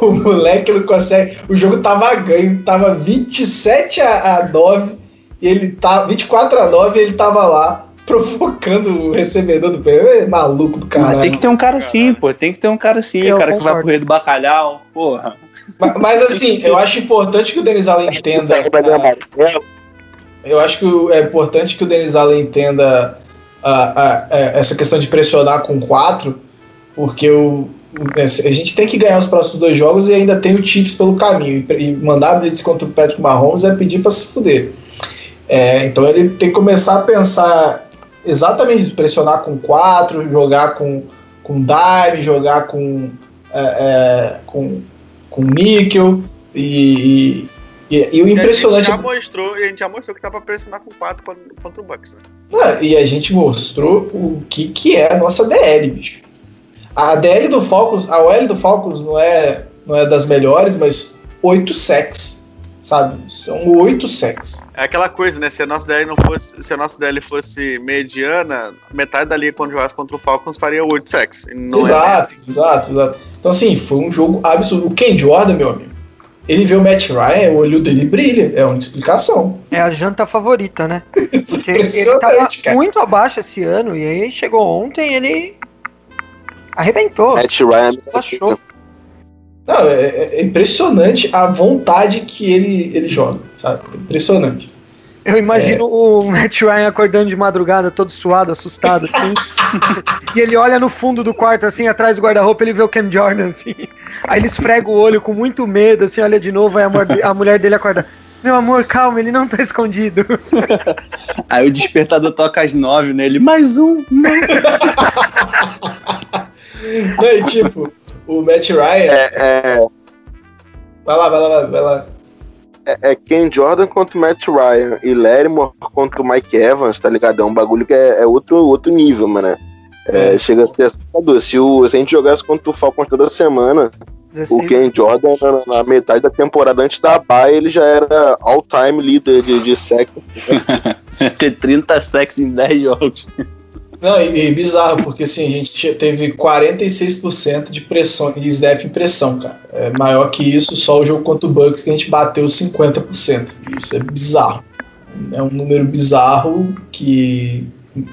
O moleque não consegue. O jogo tava ganho, tava 27 a, a 9, e ele tá 24 a 9 e ele tava lá provocando o recebedor do prêmio. É maluco do Mas caralho. tem que ter um cara assim, pô. Tem que ter um cara assim, Eu o cara que vai correr do bacalhau, porra. Ma- Mas, assim, eu acho importante que o Denis Allen entenda. a- Eu acho que é importante que o Denis Allen entenda a, a- a- essa questão de pressionar com 4, porque o, o- a gente tem que ganhar os próximos dois jogos e ainda tem o Chiefs pelo caminho. E, mandar blitz contra o Patrick Mahomes é pedir para se fuder. É, então ele tem que começar a pensar exatamente pressionar com 4, jogar com, com dime, jogar com, é, é, com, com níquel e, e, e o impressionante a gente já mostrou, e a gente já mostrou que dá pra pressionar com 4 contra, o Bucks, né? Ah, E a gente mostrou o que, que é a nossa DL, bicho. A DL do Falcons, a OL do Falcons não é, não é das melhores, mas 8 sacks, sabe? São 8 sacks. É aquela coisa, né? Se a nossa DL não fosse, se a nossa DL fosse mediana, metade da liga quando jogasse contra o Falcons faria 8 sacks. E Não exato, é exato, exato. Então, assim, foi um jogo absurdo. O Ken Jordan, meu amigo, ele vê o Matt Ryan, o olho dele brilha. É uma explicação. É a janta favorita, né? Porque ele tava cara. muito abaixo esse ano e aí chegou ontem e ele arrebentou. Matt Ryan. Achou. Não, é, é impressionante a vontade que ele, ele joga, sabe? Impressionante. Eu imagino o Matt Ryan acordando de madrugada, todo suado, assustado, assim. e ele olha no fundo do quarto, assim, atrás do guarda-roupa, ele vê o Cam Jordan, assim. Aí ele esfrega o olho com muito medo, assim, olha de novo, aí a, a mulher dele acorda. Meu amor, calma, ele não tá escondido. Aí o despertador toca às nove nele, mais um. Não. Não, e tipo, o Matt Ryan. É, é, Vai lá, vai lá, vai lá. É, é Ken Jordan contra o Matt Ryan e Lattimore contra o Mike Evans, tá ligado? É um bagulho que é, é outro, outro nível, mano. É, Chega a ser assustador. Se, o, se a gente jogasse contra o Falcons toda semana, o 16. Ken Jordan, na, na metade da temporada antes da bye, ele já era all-time leader de, de sec. Ter 30 sacks em 10 jogos. Não, e, e bizarro, porque assim, a gente teve 46% de pressão, de snap em pressão, cara. É maior que isso, só o jogo contra o Bucks que a gente bateu 50%. Isso é bizarro. É um número bizarro que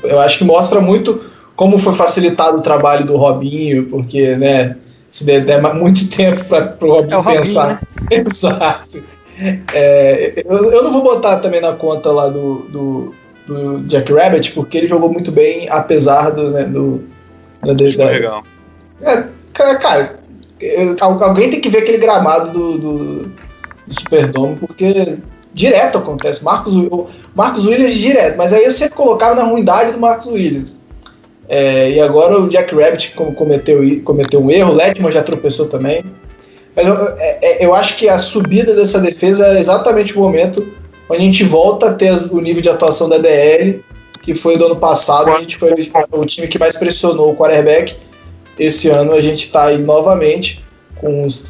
eu acho que mostra muito como foi facilitado o trabalho do Robinho, porque, né, se der, der muito tempo para o Robinho É o Robinho, pensar. né? Exato. É, eu, eu não vou botar também na conta lá do, do, do Jack Rabbit, porque ele jogou muito bem, apesar do. Né, do da, da- Escorregão. é, cara, alguém tem que ver aquele gramado do, do, do Superdome, porque direto acontece. Marcos, Marcos Williams direto, mas aí eu sempre colocava na ruindade do Marcos Williams. É, e agora o Jack Rabbit cometeu, cometeu um erro, o Letman já tropeçou também. Mas eu, é- é- eu acho que a subida dessa defesa é exatamente o momento onde a gente volta a ter o nível de atuação da DL, que foi do ano passado, a gente foi o time que mais pressionou o quarterback. Esse ano a gente tá aí novamente com os.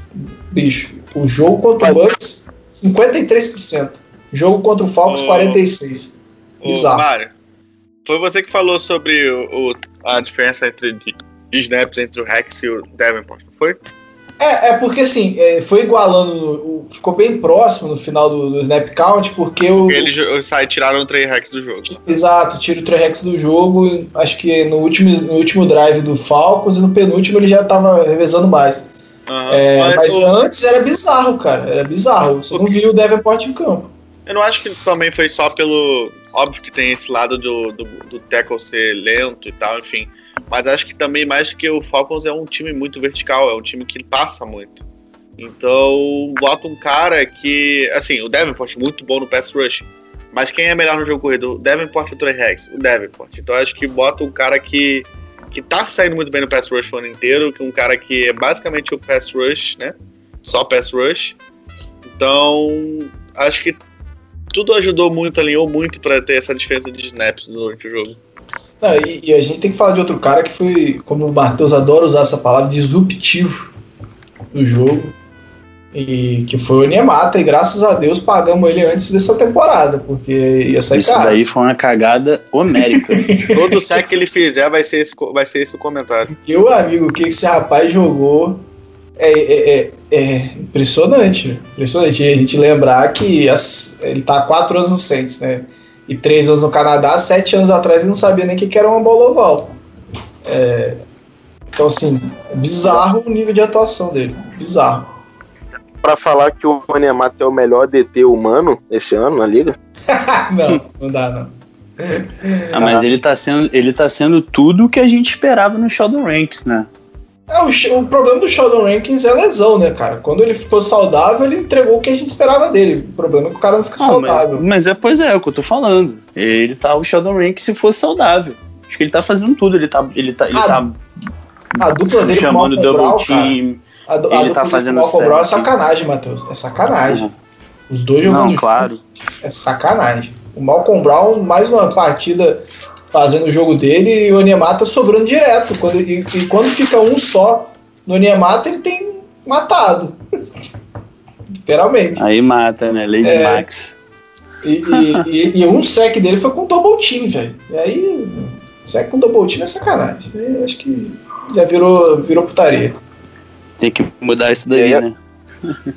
Bicho, o jogo contra o Bucks, 53%. Jogo contra o Falcons, Ô. 46%. Ô, Bizarro. Mário, foi você que falou sobre o, o- a diferença entre de snaps entre o Rex e o Davenport, não foi? É, é porque assim, é, foi igualando, o- ficou bem próximo no final do, do snap count, porque o. Porque eles sai, tiraram o Trey Rex do jogo. Exato, tira o Trerex do jogo. Acho que no último, no último drive do Falcons e no penúltimo ele já tava revezando mais. Aham. É, Mas mas o- antes era bizarro, cara. Era bizarro. Você não viu o Davenport em campo. eu não acho que também foi só pelo. Óbvio que tem esse lado do, do, do tackle ser lento e tal, enfim. Mas acho que também mais que o Falcons é um time muito vertical, é um time que passa muito. Então, bota um cara que, assim, o Davenport muito bom no pass rush, mas quem é melhor no jogo corrido? O Davenport ou o Trey Rex? O Davenport. Então, acho que bota um cara que que tá saindo muito bem no pass rush o ano inteiro, que um cara que é basicamente o pass rush, né? Só pass rush. Então, acho que tudo ajudou muito, alinhou muito para ter essa diferença de snaps durante o jogo. Não, e, e, a gente tem que falar de outro cara que foi, como o Matheus adora usar essa palavra, disruptivo no jogo. E que foi o Nemata, e graças a Deus pagamos ele antes dessa temporada, porque ia sair Isso caro. daí foi uma cagada homérica. Todo sec que ele fizer vai ser esse, vai ser esse o comentário. Meu amigo, o que esse rapaz jogou é, é, é, é impressionante. Impressionante. E a gente lembrar que as, ele tá há quatro anos no Saints, né? E três anos no Canadá, sete anos atrás ele não sabia nem o que, que era uma bola oval. É, então, assim, bizarro o nível de atuação dele. Bizarro. Pra falar que o Manemata é o melhor DT humano esse ano na liga? não, não dá, não. Ah, mas ele tá, sendo, ele tá sendo tudo o que a gente esperava no Sheldon Ranks, né? É, o, o, problema do Sheldon Rankins é lesão, né, cara? Quando ele ficou saudável, ele entregou o que a gente esperava dele. O problema é que o cara não fica ah, saudável. Mas, mas, é, pois é, é o que eu tô falando. Ele tá o Sheldon Rankins se fosse saudável. Acho que ele tá fazendo tudo. Ele tá. Ele tá, ele a, tá a dupla dele chamando double Brown, team. Cara, a, a ele tá fazendo o Brown é sacanagem, Matheus. É sacanagem. Os dois jogando Não, claro. É sacanagem. O Malcolm Brown, mais uma partida fazendo o jogo dele e o Onyemata sobrando direto. Quando, e, e, quando fica um só no Onyemata, ele tem matado. Literalmente. Aí mata, né? Lady é, Max. E, e, e, um sec dele foi com double team, velho. E aí, sec com double team é sacanagem. Eu acho que já virou, virou putaria. Tem que mudar isso daí, aí, né?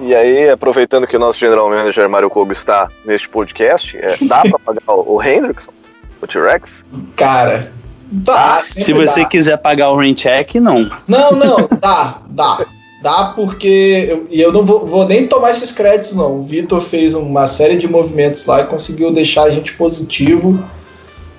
E aí, aproveitando que o nosso general manager Mário Kobe está neste podcast, é, dá pra pagar o, o Hendrickson? O T-Rex? Cara, dá. Se você dá. quiser pagar o rain check, não. Não, não, dá, dá. Dá porque. Eu, e eu não vou, vou, nem tomar esses créditos, não. O Vitor fez uma série de movimentos lá e conseguiu deixar a gente positivo.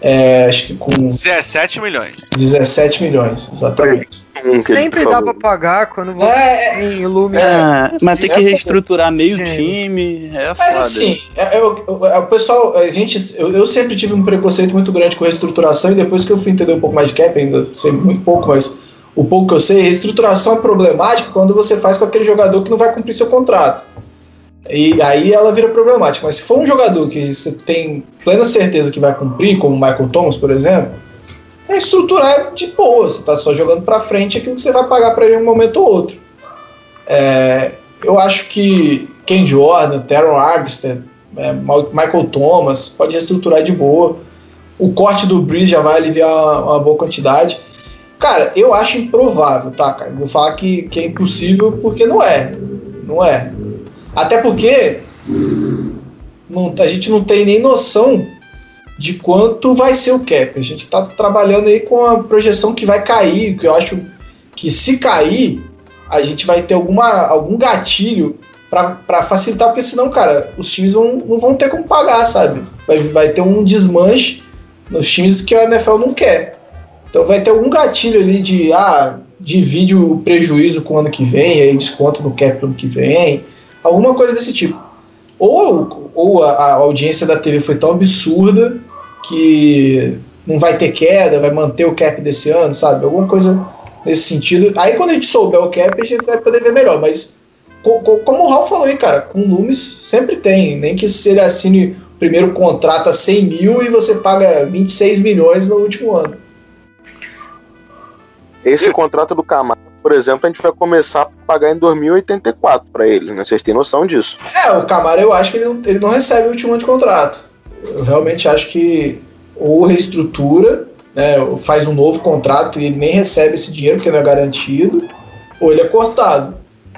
É, acho que com. 17 milhões. 17 milhões, exatamente. Sempre dá pra pagar quando você É, tem Lume. É, mas tem que reestruturar meio time. É Mas foda. assim, é, eu- eu- é, o pessoal, a gente, eu, eu sempre tive um preconceito muito grande com reestruturação e depois que eu fui entender um pouco mais de cap, ainda sei muito pouco, mas o pouco que eu sei, reestruturação é problemática quando você faz com aquele jogador que não vai cumprir seu contrato. E aí ela vira problemática. Mas se for um jogador que você tem plena certeza que vai cumprir, como o Michael Thomas, por exemplo, é estruturar de boa. Você está só jogando para frente aquilo que você vai pagar para ele em um momento ou outro. É, eu acho que Ken Jordan, Teron Armstead, é, Michael Thomas, pode reestruturar de boa. O corte do Breeze já vai aliviar uma, uma boa quantidade. Cara, eu acho improvável, tá, cara? Vou falar que, que é impossível porque não é. Não é. Até porque não- a gente não tem nem noção de quanto vai ser o cap. A gente está trabalhando aí com a projeção que vai cair, que eu acho que se cair, a gente vai ter alguma, algum gatilho para facilitar, porque senão, cara, os times vão, não vão ter como pagar, sabe? Vai, vai ter um desmanche nos times que a NFL não quer. Então vai ter algum gatilho ali de, ah, divide o prejuízo com o ano que vem, aí desconta no cap ano que vem, alguma coisa desse tipo. Ou, ou a, a audiência da TV foi tão absurda que não vai ter queda, vai manter o cap desse ano, sabe? Alguma coisa nesse sentido. Aí quando a gente souber o cap, a gente vai poder ver melhor. Mas co- co- como o Raul falou aí, cara, com Lumes sempre tem. Nem que se ele assine o primeiro contrato a 100 mil e você paga 26 milhões no último ano. Esse contrato do Camaro, por exemplo, a gente vai começar a pagar em 2084 para ele, né? Vocês têm noção disso? É, o Camara eu acho que ele não, ele não recebe o último ano de contrato. Eu realmente acho que ou reestrutura, né, faz um novo contrato e ele nem recebe esse dinheiro porque não é garantido, ou ele é cortado.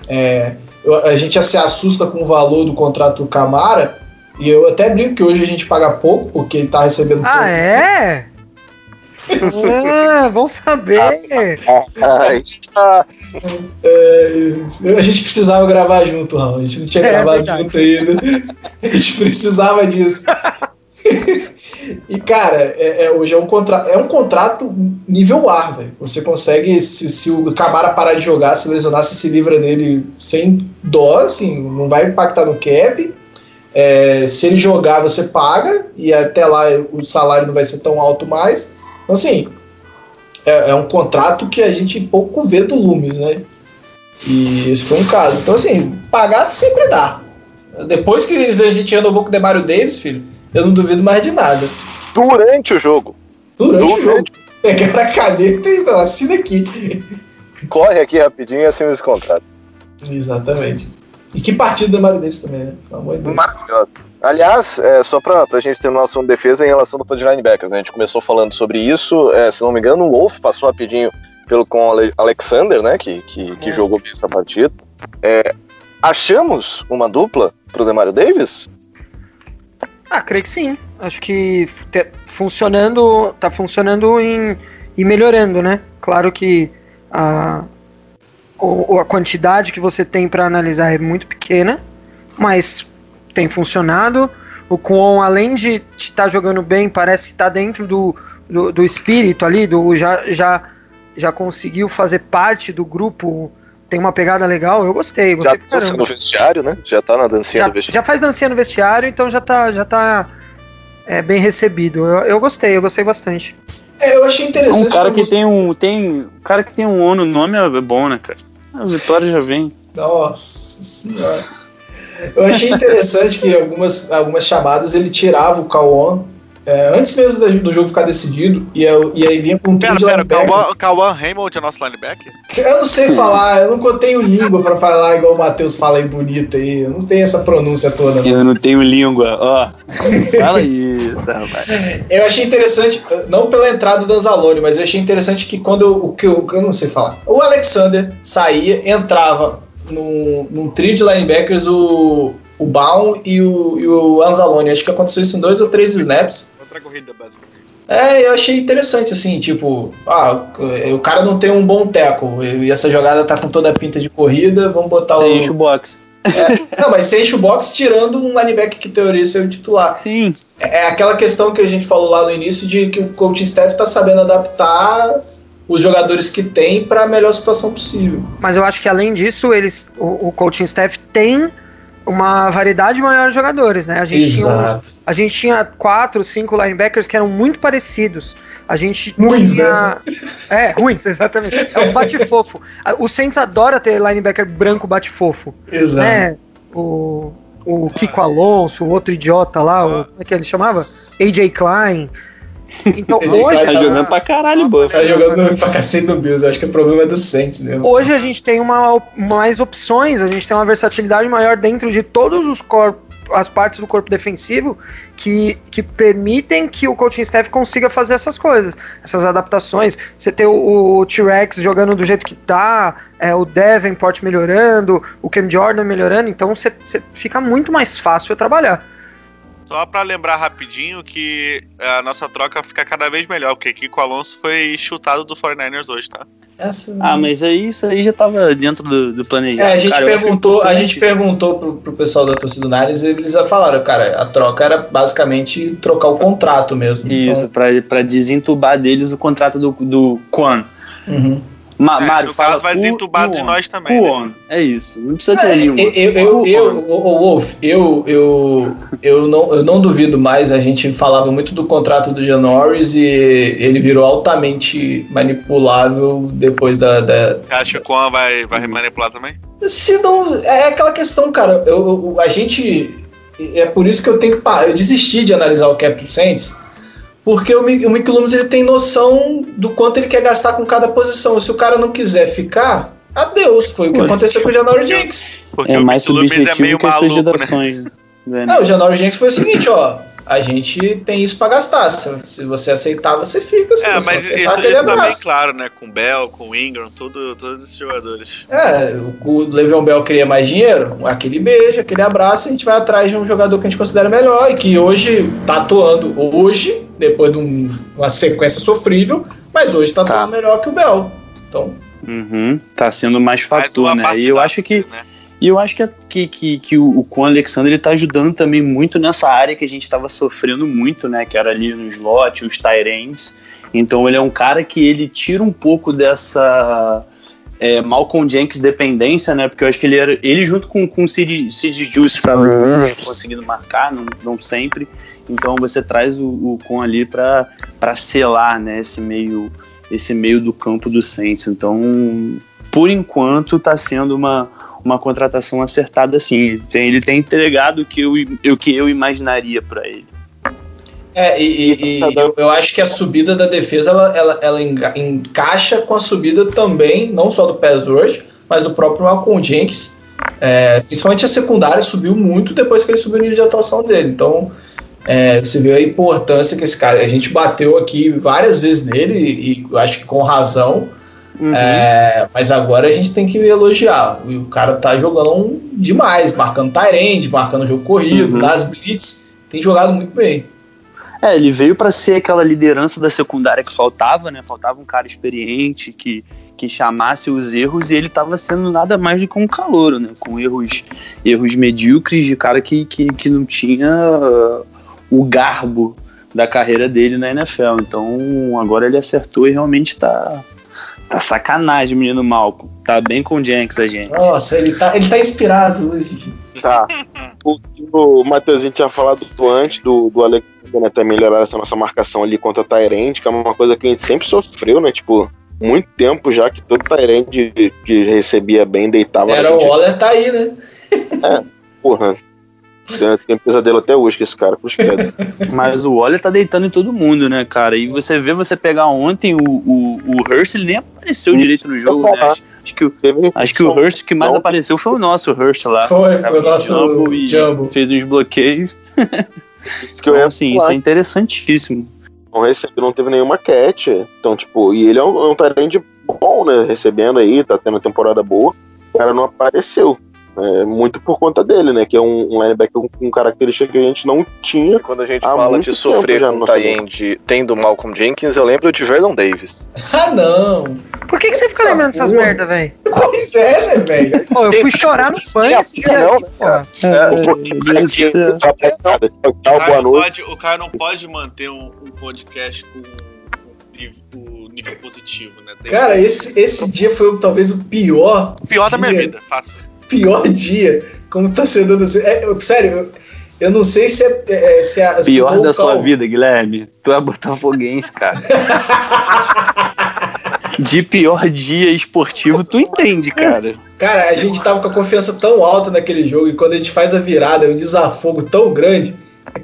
É, eu- a gente já se assusta com o valor do contrato do Camara, e eu até brinco que hoje a gente paga pouco porque ele tá recebendo pouco. Ah, é? ah, bom saber. A gente tá. É, a gente precisava gravar junto, Raul. A gente não tinha É, gravado verdade. junto ainda. A gente precisava disso. E, cara, é, é- hoje é um, contra, é um contrato nível ar, velho. Você consegue, se, se o Camara parar de jogar, se lesionar, você se livra dele sem dó, assim, não vai impactar no cap. É, se ele jogar, você paga, e até lá o salário não vai ser tão alto mais. Então, assim, é, é um contrato que a gente pouco vê do Lumes, né? E esse foi um caso. Então, assim, pagar sempre dá. Depois que a gente renovou com o Demario Davis, filho, eu não duvido mais de nada. Durante o jogo. Durante o Durante. jogo, pegaram a caneta e falaram, assina aqui. Corre aqui rapidinho e assina esse contrato. Exatamente. E que partido do Demario Davis também, né? Pelo amor de Deus. Maravilhoso. Aliás, é, só pra, pra gente terminar o assunto de defesa em relação ao de linebackers, né? A gente começou falando sobre isso, é, se não me engano, o Wolf passou rapidinho pelo com o Ale- Alexander, né? Que, que, que É. jogou bem essa partida. É, achamos uma dupla pro Demario Davis? Ah, creio que sim. Acho que funcionando, tá funcionando em, e melhorando, né? Claro que a, a quantidade que você tem para analisar é muito pequena, mas tem funcionado. O Kwon, além de estar jogando bem, parece estar dentro do, do, do espírito ali, do já, já, já conseguiu fazer parte do grupo, tem uma pegada legal. Eu gostei, Já gostei pra dança no vestiário, né? Já tá na dancinha Já, do vestiário. já faz dancinha no vestiário, então já tá, já tá é, bem recebido. Eu, eu gostei, eu gostei bastante. É, eu achei interessante. Um cara que tem um. Tem, um cara que tem um ONU no nome é bom, né, cara? A vitória já vem. Nossa senhora. Eu achei interessante que algumas, algumas chamadas ele tirava o Kawan é, antes mesmo da- do jogo ficar decidido e, eu- e aí vinha com um Pera, trio de pera, o linebackers. Kawan- Kawan Raymond é nosso linebacker? Eu não sei falar, eu não tenho língua pra falar igual o Matheus fala aí bonito aí. Eu não tenho essa pronúncia toda. não. Eu não tenho língua, ó. Fala isso, rapaz. Eu achei interessante, não pela entrada do Anzalone, mas eu achei interessante que quando eu, o que eu, eu não sei falar, o Alexander saía, entrava num, num trio de linebackers, o, o Baum e o, e o Anzalone. Acho que aconteceu isso em dois ou três snaps. Outra corrida, basicamente. É, eu achei interessante, assim, tipo, ah, o cara não tem um bom teco, e essa jogada tá com toda a pinta de corrida, vamos botar Você o. enche o box. Não, mas você enche o box tirando um linebacker que teoria ser o titular. Sim. É aquela questão que a gente falou lá no início de que o coaching staff tá sabendo adaptar os jogadores que tem para a melhor situação possível. Mas eu acho que além disso, eles, o, o coaching staff tem uma variedade maior de jogadores, né? A gente, tinha, um- a gente tinha quatro, cinco linebackers que eram muito parecidos. A gente Ruins, tinha. É, ruins, exatamente. É um bate-fofo. O Saints adora ter linebacker branco bate-fofo. Exato. né? O, o Kiko Alonso, o outro idiota lá, o, como é que ele chamava? AJ Klein. Então AJ hoje, Tá jogando pra caralho, Buff. Tá jogando pra cacete do Bills, acho que o problema é do Saints mesmo. hoje a gente tem uma, mais opções, a gente tem uma versatilidade maior dentro de todos os corpos, as partes do corpo defensivo que, que permitem que o coaching staff consiga fazer essas coisas, essas adaptações. Você ter o, o T-Rex jogando do jeito que tá, é, o Davenport melhorando, o Cam Jordan melhorando, então você você fica muito mais fácil trabalhar. Só pra lembrar rapidinho que a nossa troca fica cada vez melhor, porque Kiko Alonso foi chutado do 49ers hoje, tá? Essa... Ah, mas aí isso aí já tava dentro do, do planejado. É, a gente Cara, perguntou, a gente perguntou pro, pro pessoal da torcida do Nares e eles já falaram, cara, a troca era basicamente trocar o contrato mesmo. Isso, pra, pra desentubar deles o contrato do, do Quan. Então, uhum. Ma, É, Mário, no fala caso, vai desentubar de nós também. né? Kuon. É isso. Não precisa ter É, língua. eu, eu, eu, Wolf, eu, eu, eu, não, eu não duvido mais. A gente falava muito do contrato do John Norris e ele virou altamente manipulável depois da. da- Você acha que o Kwan vai, vai manipular também? Se não. É aquela questão, cara. Eu, eu- a gente. É por isso que eu tenho que. Eu desisti de analisar o cap do Saints. Porque o, Mi- o Mick Loomis ele tem noção do quanto ele quer gastar com cada posição. Se o cara não quiser ficar, adeus. Foi o que aconteceu com o Janori Jenks. Porque É o mais Loomis subjetivo que as né? gerações. né? Não, o Janori Jenks foi o seguinte, ó. A gente tem isso pra gastar. Se, se você aceitar, você fica. Se É, você mas aceitar, isso, isso tá bem claro, né? Com o Bell, com o Ingram, tudo, todos esses jogadores. É, o o Le'Veon Bell queria mais dinheiro, aquele beijo, aquele abraço, a gente vai atrás de um jogador que a gente considera melhor e que hoje tá atuando hoje, depois de um- uma sequência sofrível, mas hoje tá, Tá. melhor que o Bell. Então, Uhum, tá sendo mais fator, né? E eu acho que né? E eu acho que, que, que, que o, o Con Alexander ele tá ajudando também muito nessa área que a gente estava sofrendo muito, né? Que era ali no slot, os Tyrants. Então ele é um cara que ele tira um pouco dessa é, Malcolm Jenkins dependência, né? Porque eu acho que ele era. Ele junto com, com o Sid, Juice pra conseguindo marcar, não, não sempre. Então você traz o, o Con ali para selar né, esse meio esse meio do campo do Saints. Então, por enquanto, está sendo uma, uma contratação acertada assim. Ele tem entregado o que eu, o que eu imaginaria para ele. É, e, e- e eu, eu acho que a subida da defesa ela, ela, ela enga- encaixa com a subida também, não só do Pass Rush, mas do próprio Malcolm Jenkins. É, principalmente a secundária subiu muito depois que ele subiu o nível de atuação dele. Então, é, você vê a importância que esse cara. A gente bateu aqui várias vezes nele, e acho que com razão. É, mas agora a gente tem que elogiar. E O cara tá jogando um demais, marcando Tyrande, marcando jogo corrido, Uhum. nas blitz, tem jogado muito bem. É, ele veio para ser aquela liderança da secundária que faltava, né? Faltava um cara experiente que, que chamasse os erros e ele estava sendo nada mais do que um calouro, né? Com erros, erros medíocres de cara que, que, que não tinha o garbo da carreira dele na NFL. Então agora ele acertou e realmente tá, tá sacanagem, menino Malco. Tá bem com o Jenks a gente. Nossa, ele tá, ele tá inspirado hoje. Tá. O que o Matheusinho tinha falado do antes, do, do Alexander, né, também melhorar essa nossa marcação ali contra a Tyrande, que é uma coisa que a gente sempre sofreu, né? Tipo, muito tempo já que todo Tyrande que recebia bem deitava Era o. Waller tá aí, né? Porra. Tem, tem pesadelo até hoje com esse cara, cruz credo. Mas o Waller tá deitando em todo mundo, né, cara? E você vê, você pegar ontem o, o, o Hurst, ele nem apareceu direito no jogo, né? Acho, acho que, o- acho que o Hurst que mais apareceu foi o nosso Hurst lá. Foi, foi o nosso jumbo Jumbo. Fez uns bloqueios. isso que eu Então, ia assim, falar. isso é interessantíssimo. não recebeu, não teve nenhuma catch. Então, tipo, e ele é um, é um Tyrande bom, né? Recebendo aí, tá tendo temporada boa. O cara não apareceu. É, muito por conta dele, né? Que é um, um linebacker com, com característica que a gente não tinha. Quando a gente Há fala de sofrer com o tie tendo Malcolm Jenkins, eu lembro de Vernon Davis. Ah, não. Por que, que você fica lembrando dessas merda, velho? Pois é, né, velho? Pô, eu fui chorar no banho esse dia Não, cara. Nada. Tchau, O cara, boa não noite. pode, o cara não pode manter um, um podcast com um nível, positivo, né? Tem Cara, esse, esse dia foi talvez o pior. o pior da minha vida, fácil. Pior dia como torcedor do. É, eu- sério, eu, eu não sei se é. é- se é se Pior da sua vida, Guilherme. Tu é botafoguense, cara. De pior dia esportivo, tu entende, cara. Cara, a gente tava com a confiança tão alta naquele jogo e quando a gente faz a virada, é um desafogo tão grande.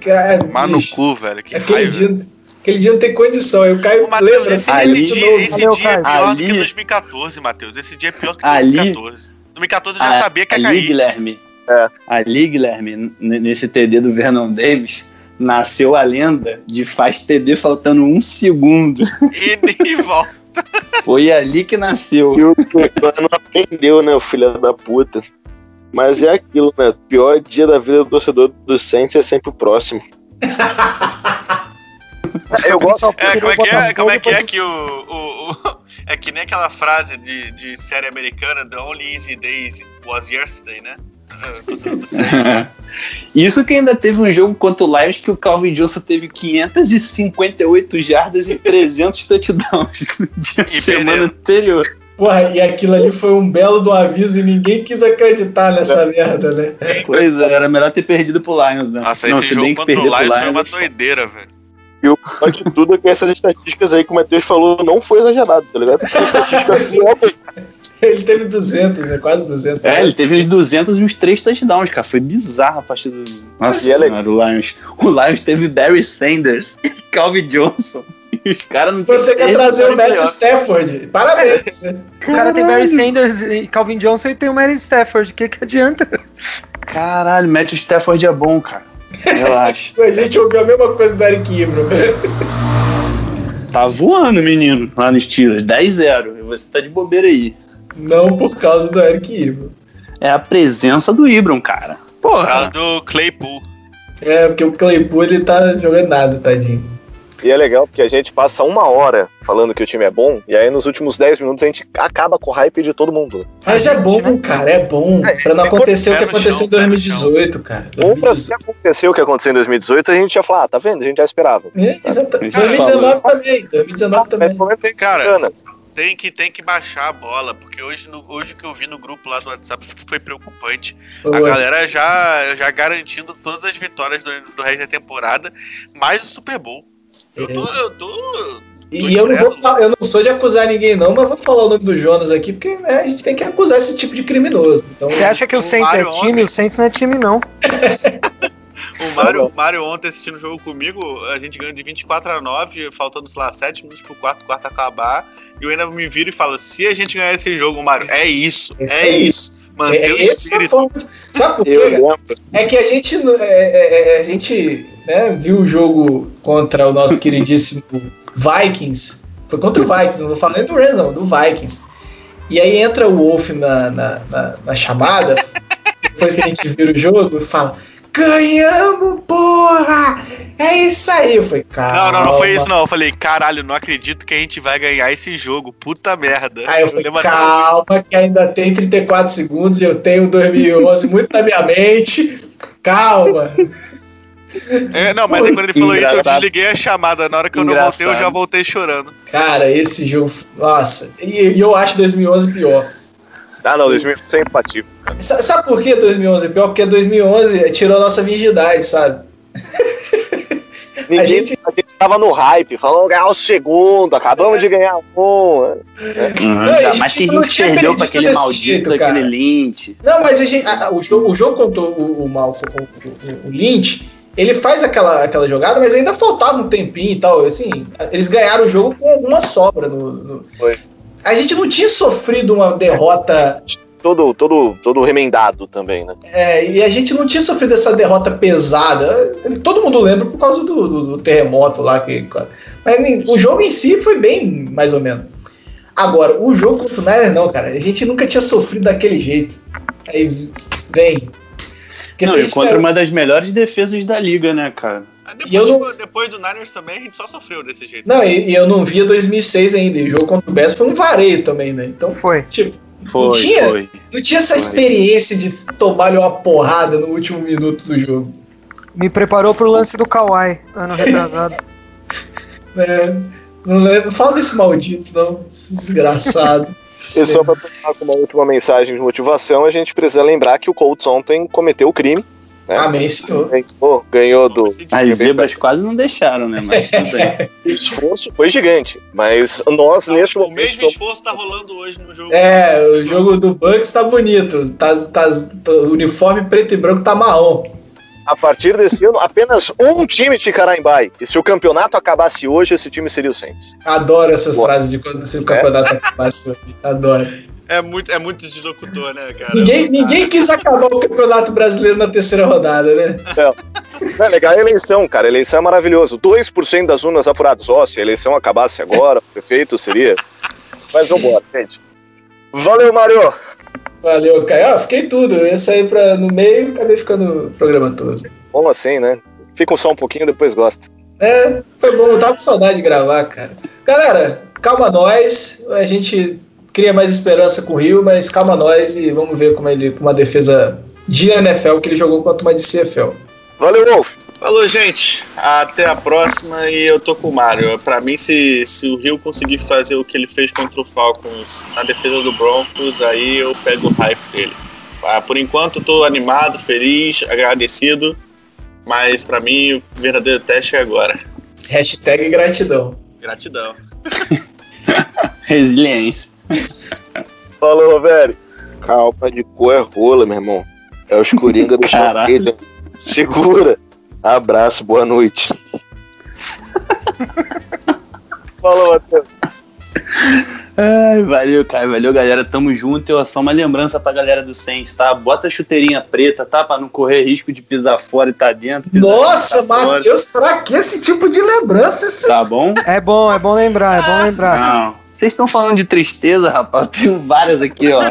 É é, Mas no cu, velho. Que aquele, raiva. dia, aquele dia não tem condição. Aí o Caio Ô, Matheus, lembra esse, ali- esse de dia, novo. esse Valeu, dia é pior do que Ali- 2014, Matheus. Esse dia é pior que Ali- 2014. 2014 eu já Ah, sabia que ia ali, cair. Guilherme. É. Ali, Guilherme, nesse TD do Vernon Davis, nasceu a lenda de faz TD faltando um segundo. E nem volta. Foi ali que nasceu. E o não aprendeu, né, o filho da puta. Mas é aquilo, né? O pior dia da vida do torcedor do Saints é sempre o próximo. Eu gosto. É, como é que é, como é, que, é que o, o- o- É que nem aquela frase de, de série americana: The only easy days was yesterday, né? Isso que ainda teve um jogo contra o Lions que o Calvin Johnson teve 558 jardas e 300 touchdowns no dia E semana perdeu. anterior. Porra, e aquilo ali foi um belo do aviso e ninguém quis acreditar nessa merda, né? Pois é, era melhor ter perdido pro Lions, né? Nossa, Não, esse se jogo contra o pro Lions foi uma Lions- doideira, velho. E o pior de tudo é que essas estatísticas aí que o Matheus falou não foi exagerado, tá ligado? Porque a estatística real Ele teve 200, né? Quase 200. É, ele teve uns 200 e uns 3 touchdowns, cara. Foi bizarro a partida do. Nossa E é senhora, o Lions. O Lions teve Barry Sanders e Calvin Johnson. E os caras não Você quer trazer o Matt. Stafford? Parabéns. né? O cara tem Barry Sanders e Calvin Johnson e tem o Mary Stafford. O que, que adianta? Caralho, Matt Stafford é bom, cara. Relaxa. A gente ouviu a mesma coisa do Eric Ibro. tá voando, menino, lá nos Steelers. 10-0. E você tá de bobeira aí. Não por causa do Eric Ibro. É a presença do Ibram, cara. Por Porra. causa do Claypool. É, porque o Claypool ele tá jogando nada, tadinho. E é legal porque a gente passa uma hora falando que o time é bom, e aí nos últimos 10 minutos a gente acaba com o hype de todo mundo. Mas é bom, cara, é bom. É, Pra não acontecer o que aconteceu em chão, pé no 2018, cara. Ou pra se acontecer o que aconteceu em 2018, a gente ia falar, ah, tá vendo? A gente já esperava. É, exatamente. Cara, 2019 também. 2019 Mas também. pelo menos tem Cara, Tem que, tem que baixar a bola, porque hoje, no, hoje que eu vi no grupo lá do WhatsApp foi preocupante. A Foi. galera já, já garantindo todas as vitórias do, do resto da temporada, mais o Super Bowl. Eu tô. Eu tô E eu não, vou falar- eu não sou de acusar ninguém, não, mas vou falar o nome do Jonas aqui, porque né, a gente tem que acusar esse tipo de criminoso. Então, Você acha que o Saints é time? ontem- O Saints não é time, não. O Mário, o Mário ontem assistindo o jogo comigo, a gente ganhou de 24 a 9, faltando, sei lá, 7 minutos pro quarto, quarto acabar. E eu ainda me viro e falo: se a gente ganhar esse jogo, Mário, é isso. Esse é é isso. Manter é, o é a espírito. forma. Sabe por quê? eu cara? lembro. É que a gente, é, é, é, a gente né, viu o jogo contra o nosso queridíssimo Vikings. Foi contra o Vikings, não vou falar nem do Rams, não, do Vikings. E aí entra o Wolf na, na, na- na chamada, depois que a gente vira o jogo, e fala: Ganhamos, porra! É isso aí! Eu falei, Não, calma. não, não foi isso não. Eu falei, caralho, não acredito que a gente vai ganhar esse jogo. Puta merda. Aí eu falei, calma, que ainda tem 34 segundos e eu tenho 2011 muito na minha mente. Calma. É, não, mas aí quando ele falou isso, eu Engraçado. desliguei a chamada. Na hora que eu não voltei, eu já Engraçado. voltei chorando. Cara, esse jogo, nossa, e, e eu acho 2011 pior. Ah, não, 2020 é empatível. Sa- Sabe por que 2011 é pior? Porque 2011 tirou a nossa virgindade, sabe? Ninguém, A a, gente- gente... tava no hype, falando ganhar o segundo, acabamos de ganhar um. Uhum, Não, gente mais que a gente perdeu pra aquele maldito jeito, daquele cara. Lynch. Não, mas a gente, a- o, jogo, o jogo contra o, o o, o, o Lynch, ele faz aquela, aquela jogada, mas ainda faltava um tempinho e tal. Assim, eles ganharam o jogo com alguma sobra. No, no- Foi. A gente não tinha sofrido uma derrota Todo, todo, todo remendado também, né? É, e a gente não tinha sofrido essa derrota pesada. Todo mundo lembra por causa do, do- do terremoto lá. Que, mas o jogo em si foi bem, mais ou menos. Agora, o jogo contra o Niners, não, cara. A gente nunca tinha sofrido daquele jeito. Aí vem. Porque Não, e gente contra tá- uma das melhores defesas da liga, né, cara? Ah, Depois, E eu não- do- depois do Niners também, a gente só sofreu desse jeito. Não, e, e eu não via 2006 ainda. E o jogo contra o Bears foi um vareio também, né? Então, Foi. tipo, Foi, tinha? foi. não tinha essa Foi. experiência de tomar uma porrada no último minuto do jogo. Me preparou pro lance do Kawhi, ano retrasado. É, não lembro. Fala desse maldito, não. Esse Desgraçado. E só pra terminar com uma última mensagem de motivação, a gente precisa lembrar que o Colts ontem cometeu o crime. Né? Amém, senhor. Ganhou, ganhou do. As zebras quase não deixaram, né? Mas. O esforço foi gigante. Mas nós, neste o momento, mesmo somos- esforço tá rolando hoje no jogo. É, o jogo do Bucks tá bonito. Tá, tá, o uniforme preto e branco tá marrom. a partir desse ano, apenas um time ficará em bye. E se o campeonato acabasse hoje, esse time seria o Saints. Adoro essas Boa. frases de quando se o campeonato acabasse. Adoro. É muito, é muito de locutor, né, cara? Ninguém, ninguém quis acabar o campeonato brasileiro na terceira rodada, né? Não, é legal a eleição, cara. A eleição é maravilhoso. 2% das urnas apuradas. Ó, se a eleição acabasse agora, o prefeito seria. Mas vambora, gente. Valeu, Mário. Valeu, Caio. Ó, fiquei tudo. Eu ia sair pra, no meio e acabei ficando o programa todo. Como assim, né? Fica só um pouquinho, depois gosta. É, foi bom. Eu tava com saudade de gravar, cara. Galera, calma nós. A gente cria mais esperança com o Rio, mas calma nós e vamos ver como ele, com uma defesa de NFL que ele jogou contra uma de CFL. Valeu, Wolf. Falou, gente. Até a próxima e eu tô com o Mário. Pra mim, se, se o Rio conseguir fazer o que ele fez contra o Falcons na defesa do Broncos, aí eu pego o hype dele. Ah, por enquanto, tô animado, feliz, agradecido. Mas pra mim, o verdadeiro teste é agora. Hashtag gratidão. Gratidão. Resiliência. Falou, velho. Calma de cor é rola, meu irmão. É os Coringa do Caralho. Chapeiro. Segura. Abraço, boa noite. Falou, Matheus. Ai, valeu, Caio. Valeu, galera. Tamo junto. Eu só uma lembrança pra galera do Saints, tá? Bota a chuteirinha preta, tá? Pra não correr risco de pisar fora e tá dentro. Nossa, Matheus, pra que esse tipo de lembrança? Esse... Tá bom? É bom, é bom lembrar, é bom lembrar. Não. Vocês estão falando de tristeza, rapaz? Eu tenho várias aqui, ó.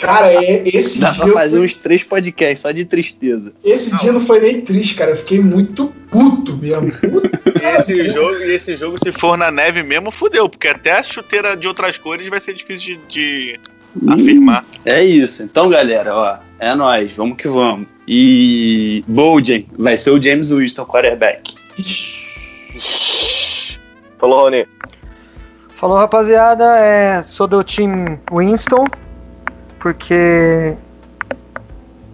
Cara, é- esse Dá dia. pra fazer foi- uns três podcasts só de tristeza. Esse dia não foi nem triste, cara. Eu fiquei muito puto mesmo. Esse, jogo, e esse jogo, se for na neve mesmo, fudeu, porque até a chuteira de outras cores vai ser difícil de, de afirmar. É isso. Então, galera, ó, é nóis, vamos que vamos. E Bolden vai ser o James Winston, quarterback. Falou, Rony. Falou, rapaziada. É, sou do time Winston, porque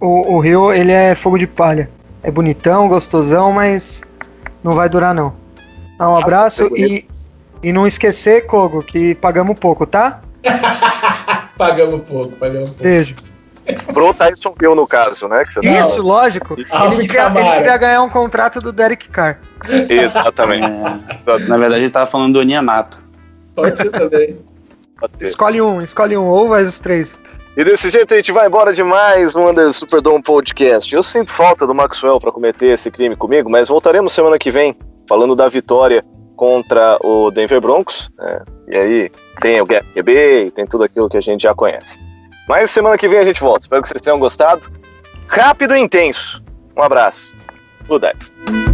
o, o Rio ele é fogo de palha. É bonitão, gostosão, mas não vai durar não. Então, um abraço e, e não esquecer, Kogo, que pagamos pouco, tá? Pagamos pouco, pagamos pouco. Beijo. Pro Tyson Hill, no caso, né? Que você tá Isso, lógico. Alvin Ele devia, ele ganhar um contrato do Derek Carr. Exatamente. É, na verdade, ele tava falando do Onianato. Pode ser também. Pode ser. Escolhe um, escolhe um, ou vai os três. E desse jeito a gente vai embora de mais um Under Superdome Podcast. Eu sinto falta do Maxwell para cometer esse crime comigo, mas voltaremos semana que vem falando da vitória contra o Denver Broncos. né? E aí tem o Gap QB tem tudo aquilo que a gente já conhece. Mas semana que vem a gente volta. Espero que vocês tenham gostado. Rápido e intenso. Um abraço. Good night.